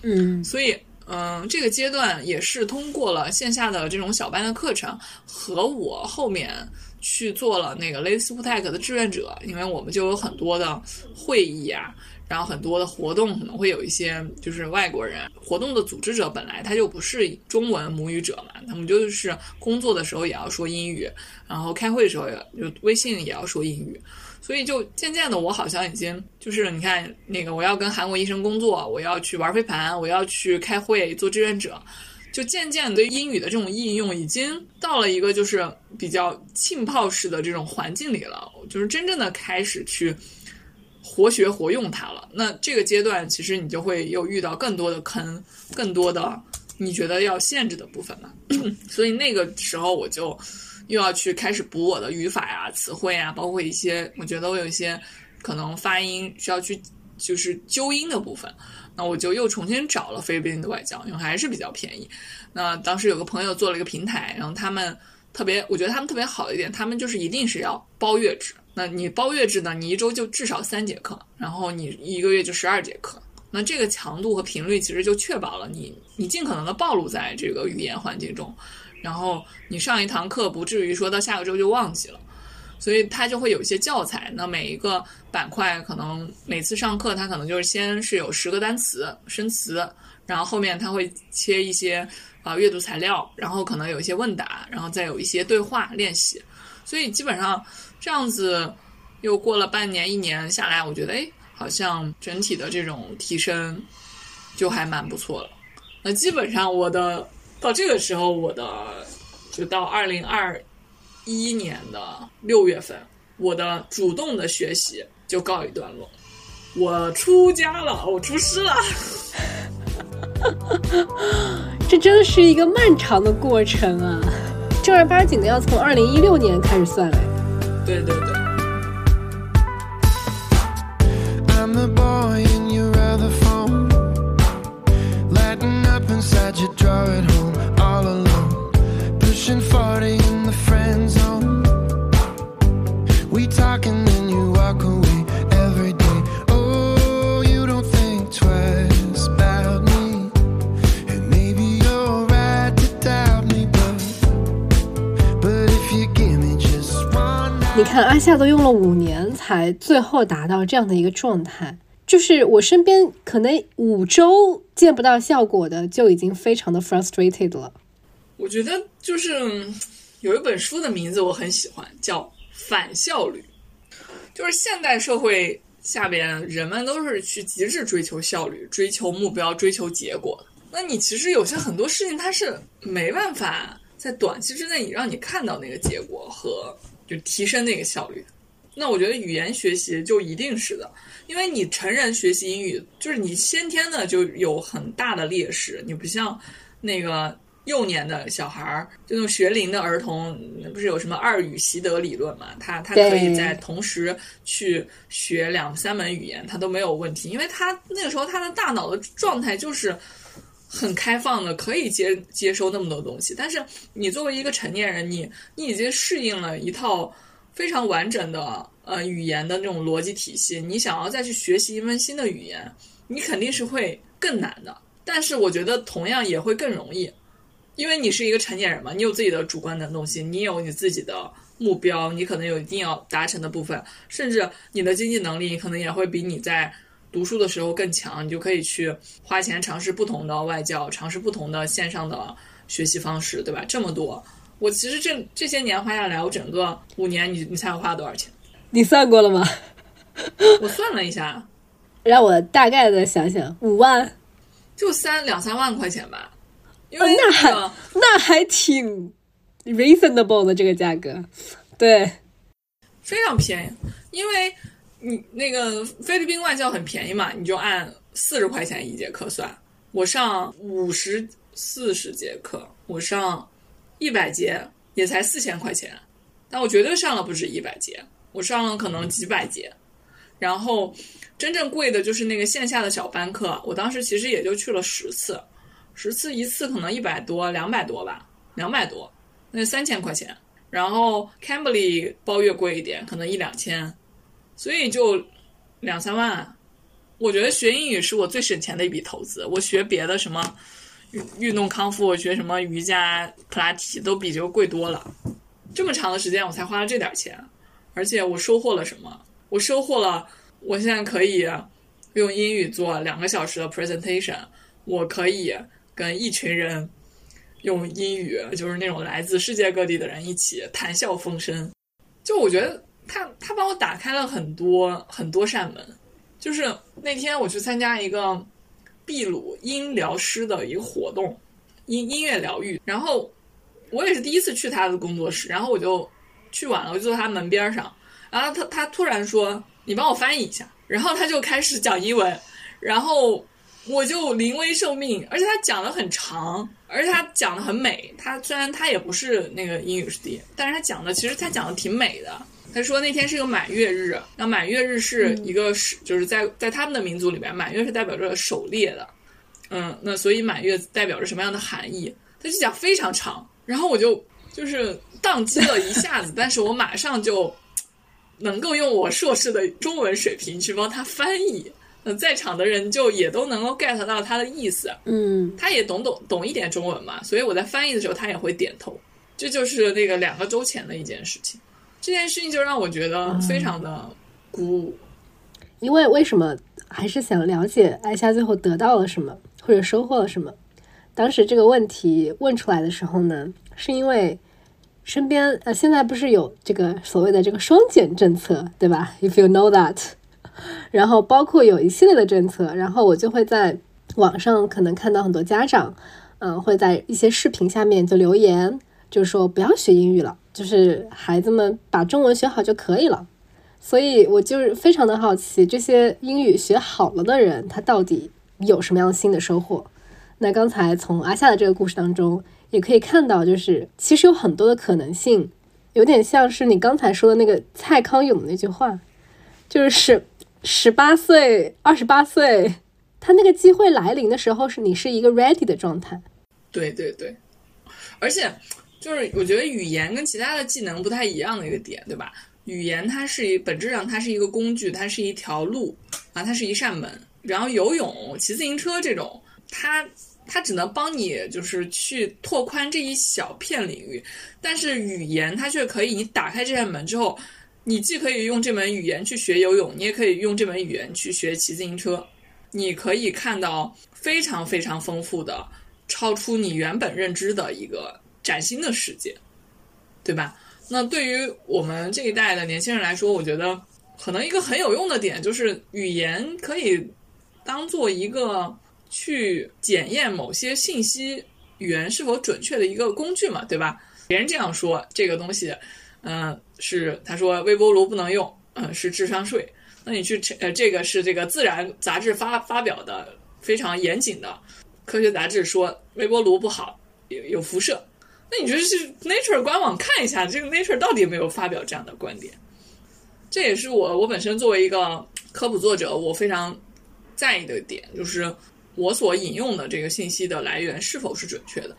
嗯所以，嗯、这个阶段也是通过了线下的这种小班的课程，和我后面去做了那个 Lady Super Tech 的志愿者，因为我们就有很多的会议啊，然后很多的活动可能会有一些就是外国人活动的组织者本来他就不是中文母语者嘛，他们就是工作的时候也要说英语，然后开会的时候也就微信也要说英语。所以就渐渐的，我好像已经就是你看那个，我要跟韩国医生工作，我要去玩飞盘，我要去开会做志愿者，就渐渐对英语的这种应用已经到了一个就是比较浸泡式的这种环境里了，就是真正的开始去活学活用它了。那这个阶段，其实你就会又遇到更多的坑，更多的你觉得要限制的部分了。[clears throat] 所以那个时候我就。又要去开始补我的语法呀、词汇啊，包括一些我觉得我有一些可能发音需要去就是纠音的部分，那我就又重新找了菲律宾的外教，因为还是比较便宜。那当时有个朋友做了一个平台，然后他们特别，我觉得他们特别好一点，他们就是一定是要包月制。那你包月制呢，你一周就至少三节课，然后你一个月就十二节课。那这个强度和频率其实就确保了你你尽可能的暴露在这个语言环境中。然后你上一堂课不至于说到下个周就忘记了，所以它就会有一些教材。那每一个板块可能每次上课，它可能就是先是有十个单词生词，然后后面它会切一些啊、阅读材料，然后可能有一些问答，然后再有一些对话练习。所以基本上这样子又过了半年一年下来，我觉得哎，好像整体的这种提升就还蛮不错了。那基本上我的。到这个时候，我的就到二零二一年的六月份，我的主动的学习就告一段落。我出家了，我出师了。[laughs] 这真的是一个漫长的过程啊！正儿八经的要从二零一六年开始算来。对对对。你看，阿夏都用了五年才最后达到这样的一个状态。就是我身边可能五周见不到效果的，就已经非常的 frustrated 了。我觉得就是有一本书的名字我很喜欢，叫《反效率》。就是现代社会下边，人们都是去极致追求效率、追求目标、追求结果。那你其实有些很多事情，它是没办法在短期之内你让你看到那个结果和就提升那个效率。那我觉得语言学习就一定是的，因为你成人学习英语，就是你先天的就有很大的劣势，你不像那个幼年的小孩儿，就那种学龄的儿童，不是有什么二语习得理论嘛？他他可以在同时去学两三门语言，他都没有问题，因为他那个时候他的大脑的状态就是。很开放的，可以接接收那么多东西。但是你作为一个成年人，你你已经适应了一套非常完整的呃语言的那种逻辑体系，你想要再去学习一门新的语言，你肯定是会更难的。但是我觉得同样也会更容易，因为你是一个成年人嘛，你有自己的主观能动性，你有你自己的目标，你可能有一定要达成的部分，甚至你的经济能力可能也会比你在读书的时候更强，你就可以去花钱尝试不同的外教，尝试不同的线上的学习方式，对吧？这么多，我其实这这些年花下来，我整个五年，你你猜我花了多少钱？你算过了吗？我算了一下，让我大概的想想，五万，就三两三万块钱吧。因为那那还那还挺 reasonable 的这个价格，对，非常便宜，因为你那个菲律宾外教很便宜嘛，你就按四十块钱一节课算。我上五十四十节课，我上一百节也才四千块钱，但我绝对上了不止一百节，我上了可能几百节。然后真正贵的就是那个线下的小班课，我当时其实也就去了十次，十次一次可能一百多、两百多吧，两百多，那三千块钱。然后 Cambly 包月贵一点，可能一两千，所以就两三万。我觉得学英语是我最省钱的一笔投资。我学别的什么运运动康复，我学什么瑜伽、普拉提都比这个贵多了。这么长的时间我才花了这点钱，而且我收获了什么？我收获了我现在可以用英语做两个小时的 presentation，我可以跟一群人用英语，就是那种来自世界各地的人一起谈笑风生。就我觉得他他帮我打开了很多很多扇门。就是那天我去参加一个秘鲁音疗师的一个活动，音音乐疗愈，然后我也是第一次去他的工作室，然后我就去晚了，我就坐他门边上，然后他他突然说：“你帮我翻译一下。”然后他就开始讲英文，然后我就临危受命，而且他讲的很长，而且他讲的很美。他虽然他也不是那个英语师弟，但是他讲的其实他讲的挺美的。他说那天是个满月日，那满月日是一个是、就是在在他们的民族里面，满月是代表着狩猎的，嗯，那所以满月代表着什么样的含义？他就讲非常长，然后我就就是宕机了一下子，[laughs] 但是我马上就能够用我硕士的中文水平去帮他翻译，那在场的人就也都能够 get 到他的意思，嗯，他也懂懂懂一点中文嘛，所以我在翻译的时候他也会点头，这就是那个两个周前的一件事情。这件事情就让我觉得非常的鼓舞。因为为什么还是想了解艾夏最后得到了什么，或者收获了什么？当时这个问题问出来的时候呢，是因为身边呃现在不是有这个所谓的这个双减政策，对吧？If you know that，[laughs] 然后包括有一系列的政策，然后我就会在网上可能看到很多家长，嗯、会在一些视频下面就留言，就说不要学英语了，就是孩子们把中文学好就可以了。所以我就是非常的好奇，这些英语学好了的人，他到底有什么样新的收获？那刚才从阿夏的这个故事当中，也可以看到，就是其实有很多的可能性，有点像是你刚才说的那个蔡康永的那句话，就是十十八岁、二十八岁，他那个机会来临的时候，是你是一个 ready 的状态。对对对，而且就是我觉得语言跟其他的技能不太一样的一个点，对吧？语言它是一本质上它是一个工具，它是一条路啊，它是一扇门。然后游泳、骑自行车这种，它它只能帮你就是去拓宽这一小片领域，但是语言它却可以，你打开这扇门之后，你既可以用这门语言去学游泳，你也可以用这门语言去学骑自行车，你可以看到非常非常丰富的。超出你原本认知的一个崭新的世界，对吧？那对于我们这一代的年轻人来说，我觉得可能一个很有用的点就是语言可以当做一个去检验某些信息语言是否准确的一个工具嘛，对吧？别人这样说这个东西，嗯、是他说微波炉不能用，嗯、是智商税。那你去呃，这个是这个自然杂志发发表的非常严谨的。科学杂志说微波炉不好，有有辐射。那你就是 Nature 官网看一下，这个 Nature 到底有没有发表这样的观点？这也是我我本身作为一个科普作者，我非常在意的点，就是我所引用的这个信息的来源是否是准确的。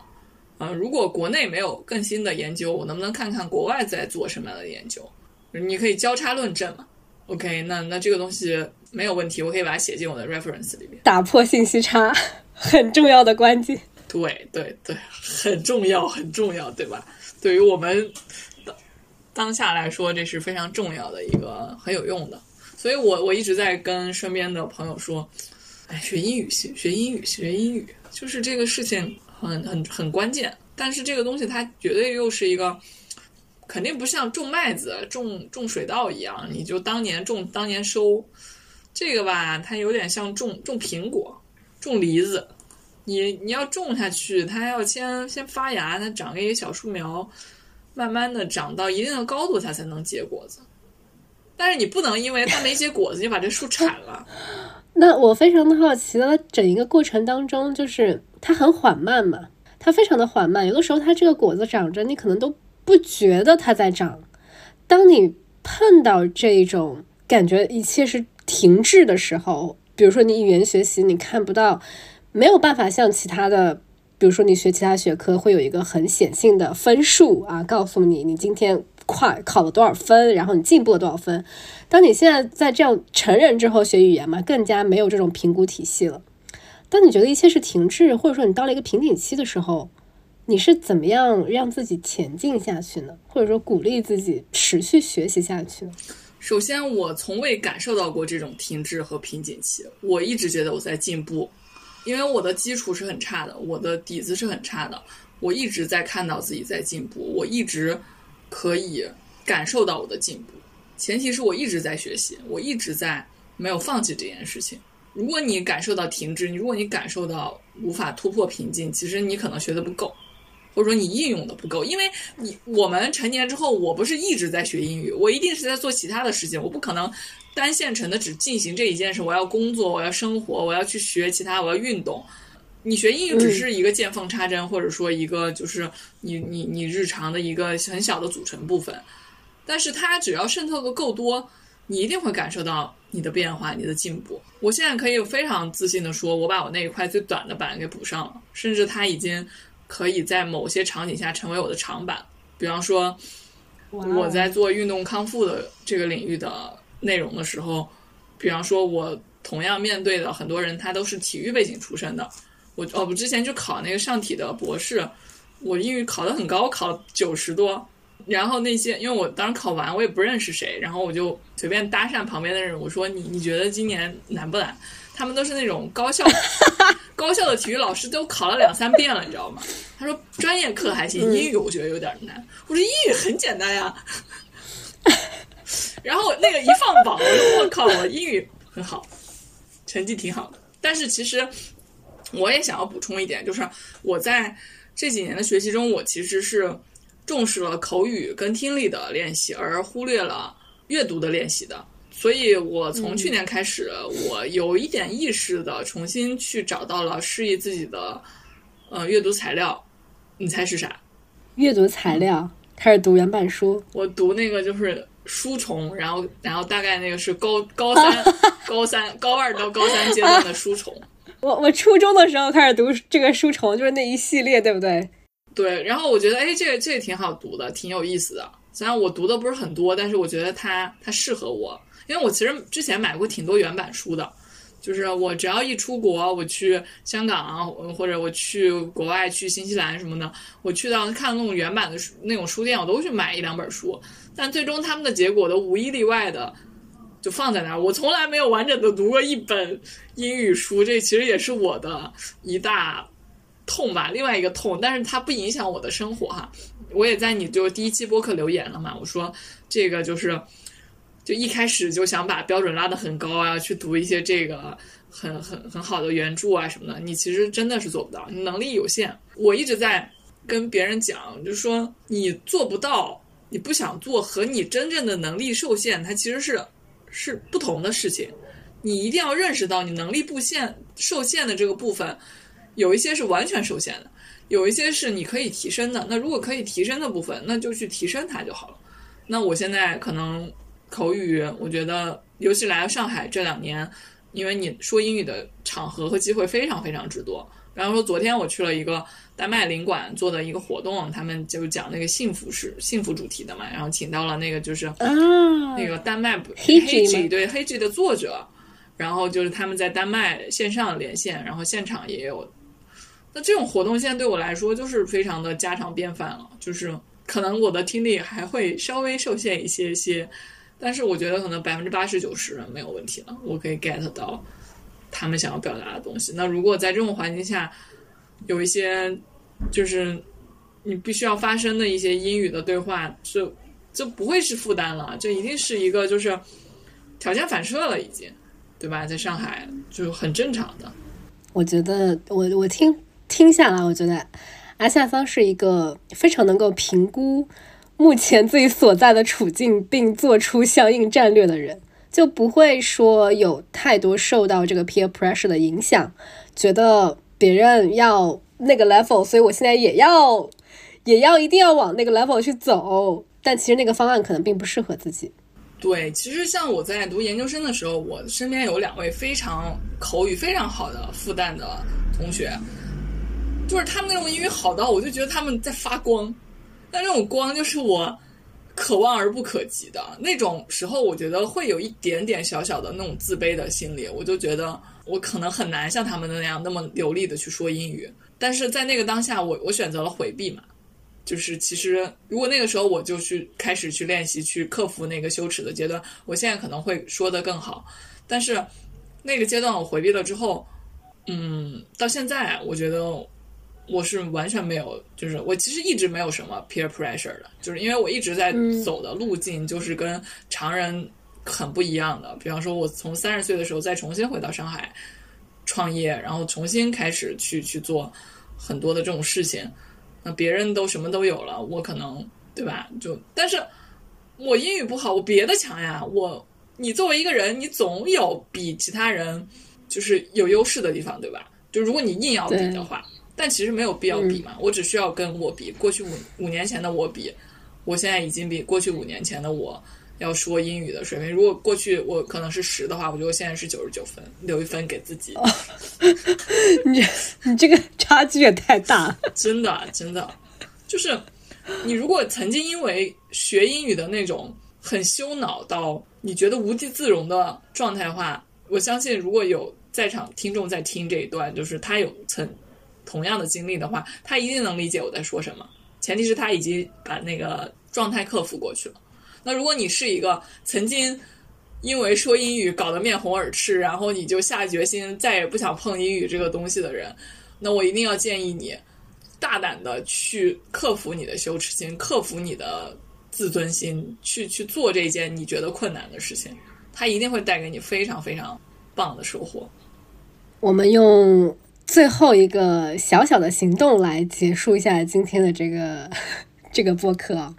呃，如果国内没有更新的研究，我能不能看看国外在做什么样的研究？你可以交叉论证嘛？OK，那那这个东西没有问题，我可以把它写进我的 reference 里面。打破信息差，很重要的关键。对对对，很重要，很重要，对吧？对于我们当当下来说，这是非常重要的一个很有用的。所以我我一直在跟身边的朋友说，哎，学英语学学英语学英语，就是这个事情很很很关键。但是这个东西它绝对又是一个，肯定不像种麦子、种种水稻一样，你就当年种当年收。这个吧，它有点像种种苹果、种梨子，你你要种下去，它要先先发芽，它长个一个小树苗，慢慢的长到一定的高度，它才能结果子。但是你不能因为它没结果子就把这树铲了。[laughs] 那我非常的好奇了，整一个过程当中，就是它很缓慢嘛，它非常的缓慢，有的时候它这个果子长着，你可能都不觉得它在长。当你碰到这种感觉，一切是。停滞的时候，比如说你语言学习，你看不到，没有办法像其他的，比如说你学其他学科，会有一个很显性的分数啊，告诉你你今天跨考了多少分，然后你进步了多少分。当你现在在这样成人之后学语言嘛，更加没有这种评估体系了。当你觉得一切是停滞，或者说你到了一个瓶颈期的时候，你是怎么样让自己前进下去呢？或者说鼓励自己持续学习下去呢？首先，我从未感受到过这种停滞和瓶颈期。我一直觉得我在进步，因为我的基础是很差的，我的底子是很差的。我一直在看到自己在进步，我一直可以感受到我的进步。前提是我一直在学习，我一直在没有放弃这件事情。如果你感受到停滞，你如果你感受到无法突破瓶颈，其实你可能学的不够。或者说你应用的不够，因为你我们成年之后，我不是一直在学英语，我一定是在做其他的事情，我不可能单线程的只进行这一件事。我要工作，我要生活，我要去学其他，我要运动。你学英语只是一个见缝插针，或者说一个就是你你你日常的一个很小的组成部分，但是它只要渗透的够多，你一定会感受到你的变化，你的进步。我现在可以非常自信的说，我把我那一块最短的板给补上了，甚至它已经。可以在某些场景下成为我的长板，比方说我在做运动康复的这个领域的内容的时候，比方说我同样面对的很多人，他都是体育背景出身的。我哦，我之前就考那个上体的博士，我英语考得很高，考九十多。然后那些，因为我当时考完，我也不认识谁，然后我就随便搭讪旁边的人，我说你你觉得今年难不难？他们都是那种高校 [laughs] 高校的体育老师，都考了两三遍了，你知道吗？他说专业课还行，英语我觉得有点难。我说英语很简单呀。然后那个一放榜，我 [laughs] 说我靠，我英语很好，成绩挺好的。但是其实我也想要补充一点，就是我在这几年的学习中，我其实是重视了口语跟听力的练习，而忽略了阅读的练习的。所以，我从去年开始，我有一点意识的重新去找到了适宜自己的，呃，阅读材料。你猜是啥？阅读材料，开始读原版书。我读那个就是书虫，然后，然后大概那个是高高三、[laughs] 高三、高二到高三阶段的书虫。[laughs] 我我初中的时候开始读这个书虫，就是那一系列，对不对？对。然后我觉得，哎，这个这个挺好读的，挺有意思的。虽然我读的不是很多，但是我觉得它它适合我。因为我其实之前买过挺多原版书的，就是我只要一出国，我去香港或者我去国外去新西兰什么的，我去到看那种原版的书那种书店，我都去买一两本书。但最终他们的结果都无一例外的就放在那儿。我从来没有完整的读过一本英语书，这其实也是我的一大痛吧。另外一个痛，但是它不影响我的生活哈。我也在你就第一期播客留言了嘛，我说这个就是。就一开始就想把标准拉得很高啊，去读一些这个很很很好的原著啊什么的，你其实真的是做不到，你能力有限。我一直在跟别人讲，就是说你做不到，你不想做和你真正的能力受限，它其实是是不同的事情。你一定要认识到你能力不限受限的这个部分，有一些是完全受限的，有一些是你可以提升的。那如果可以提升的部分，那就去提升它就好了。那我现在可能。口语，我觉得尤其来到上海这两年，因为你说英语的场合和机会非常非常之多。比方说，昨天我去了一个丹麦领馆做的一个活动，他们就讲那个幸福是幸福主题的嘛，然后请到了那个就是那个丹麦黑 G 对黑 G 的作者，然后就是他们在丹麦线上连线，然后现场也有。那这种活动现在对我来说就是非常的家常便饭了，就是可能我的听力还会稍微受限一些些。但是我觉得可能百分之八十九十没有问题了，我可以 get 到他们想要表达的东西。那如果在这种环境下，有一些就是你必须要发生的一些英语的对话，就就不会是负担了，这一定是一个就是条件反射了，已经，对吧？在上海就很正常的。我觉得我我听听下来，我觉得阿夏桑是一个非常能够评估目前自己所在的处境，并做出相应战略的人，就不会说有太多受到这个 peer pressure 的影响，觉得别人要那个 level，所以我现在也要也要一定要往那个 level 去走，但其实那个方案可能并不适合自己。对，其实像我在读研究生的时候，我身边有两位非常口语非常好的复旦的同学，就是他们那种英语好到，我就觉得他们在发光，但这种光就是我可望而不可及的那种时候，我觉得会有一点点小小的那种自卑的心理，我就觉得我可能很难像他们那样那么流利的去说英语，但是在那个当下，我我选择了回避嘛。就是其实，如果那个时候我就去开始去练习，去克服那个羞耻的阶段，我现在可能会说的更好。但是那个阶段我回避了之后，嗯，到现在我觉得我是完全没有，就是我其实一直没有什么 peer pressure 的，就是因为我一直在走的路径就是跟常人很不一样的。比方说，我从三十岁的时候再重新回到上海创业，然后重新开始去去做很多的这种事情。那别人都什么都有了，我可能对吧？就但是我英语不好，我别的强呀。我你作为一个人，你总有比其他人就是有优势的地方，对吧？就如果你硬要比的话，但其实没有必要比嘛。我只需要跟我比，过去五五年前的我比，我现在已经比过去五年前的我要说英语的水平。如果过去我可能是十的话，我觉得我现在是九十九分，留一分给自己。[laughs] 你你这个差距也太大，真的真的，就是你如果曾经因为学英语的那种很羞恼到你觉得无地自容的状态的话，我相信如果有在场听众在听这一段，就是他有曾同样的经历的话，他一定能理解我在说什么。前提是他已经把那个状态克服过去了。那如果你是一个曾经因为说英语搞得面红耳赤，然后你就下决心再也不想碰英语这个东西的人，那我一定要建议你大胆的去克服你的羞耻心，克服你的自尊心，去去做这件你觉得困难的事情，它一定会带给你非常非常棒的收获。我们用最后一个小小的行动来结束一下今天的这个 [laughs] 这个播客，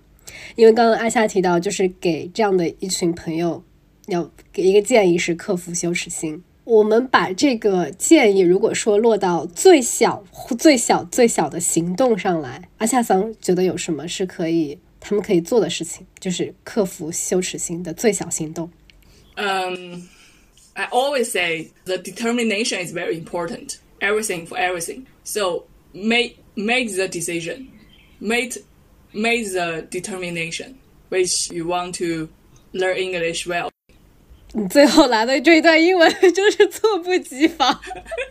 因为刚刚阿夏提到，就是给这样的一群朋友。要给一个建议是克服羞耻心。我们把这个建议，如果说落到最小、最小、最小的行动上来，阿夏桑觉得有什么是可以他们可以做的事情，就是克服羞耻心的最小行动。Um, I always say the determination is very important. Everything for everything. So make make the decision, make make the determination which you want to learn English well. 你最后来的这一段英文就是猝不及防，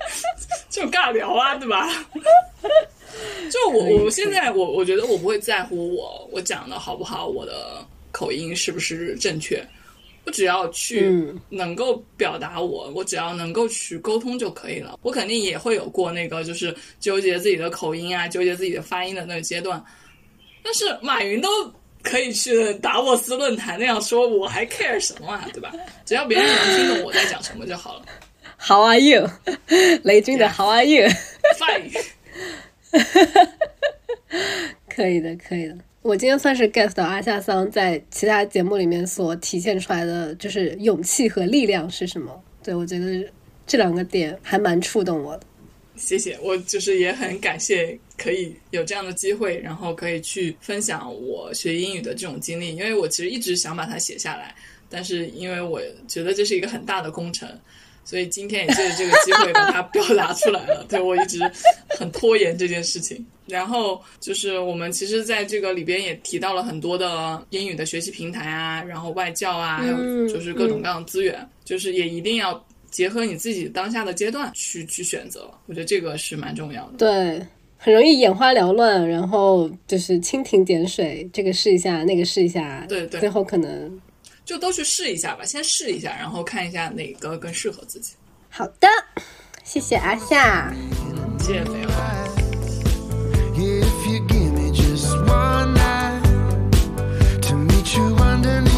[laughs] 就尬聊啊，对吧？[laughs] 就我我现在我我觉得我不会在乎我我讲的好不好，我的口音是不是正确，我只要去能够表达我，我只要能够去沟通就可以了。我肯定也会有过那个就是纠结自己的口音啊，纠结自己的发音的那个阶段，但是马云都。可以去达沃斯论坛那样说，我还 care 什么啊，对吧？[laughs] 只要别人能听懂我在讲什么就好了。How are you？[laughs] 雷军的 How are you？Fine。[laughs] 可以的，可以的。我今天算是 get 到阿夏桑在其他节目里面所体现出来的，就是勇气和力量是什么？对我觉得这两个点还蛮触动我的。谢谢，我就是也很感谢可以有这样的机会，然后可以去分享我学英语的这种经历，因为我其实一直想把它写下来，但是因为我觉得这是一个很大的工程，所以今天也借着这个机会把它表达出来了。[laughs] 对我一直很拖延这件事情，然后就是我们其实在这个里边也提到了很多的英语的学习平台啊，然后外教啊，还有就是各种各样的资源，就是也一定要。结合你自己当下的阶段去去选择，我觉得这个是蛮重要的。对，很容易眼花缭乱，然后就是蜻蜓点水，这个试一下，那个试一下，对对，最后可能就都去试一下吧，先试一下，然后看一下哪个更适合自己。好的，谢谢阿夏，谢谢美好。You under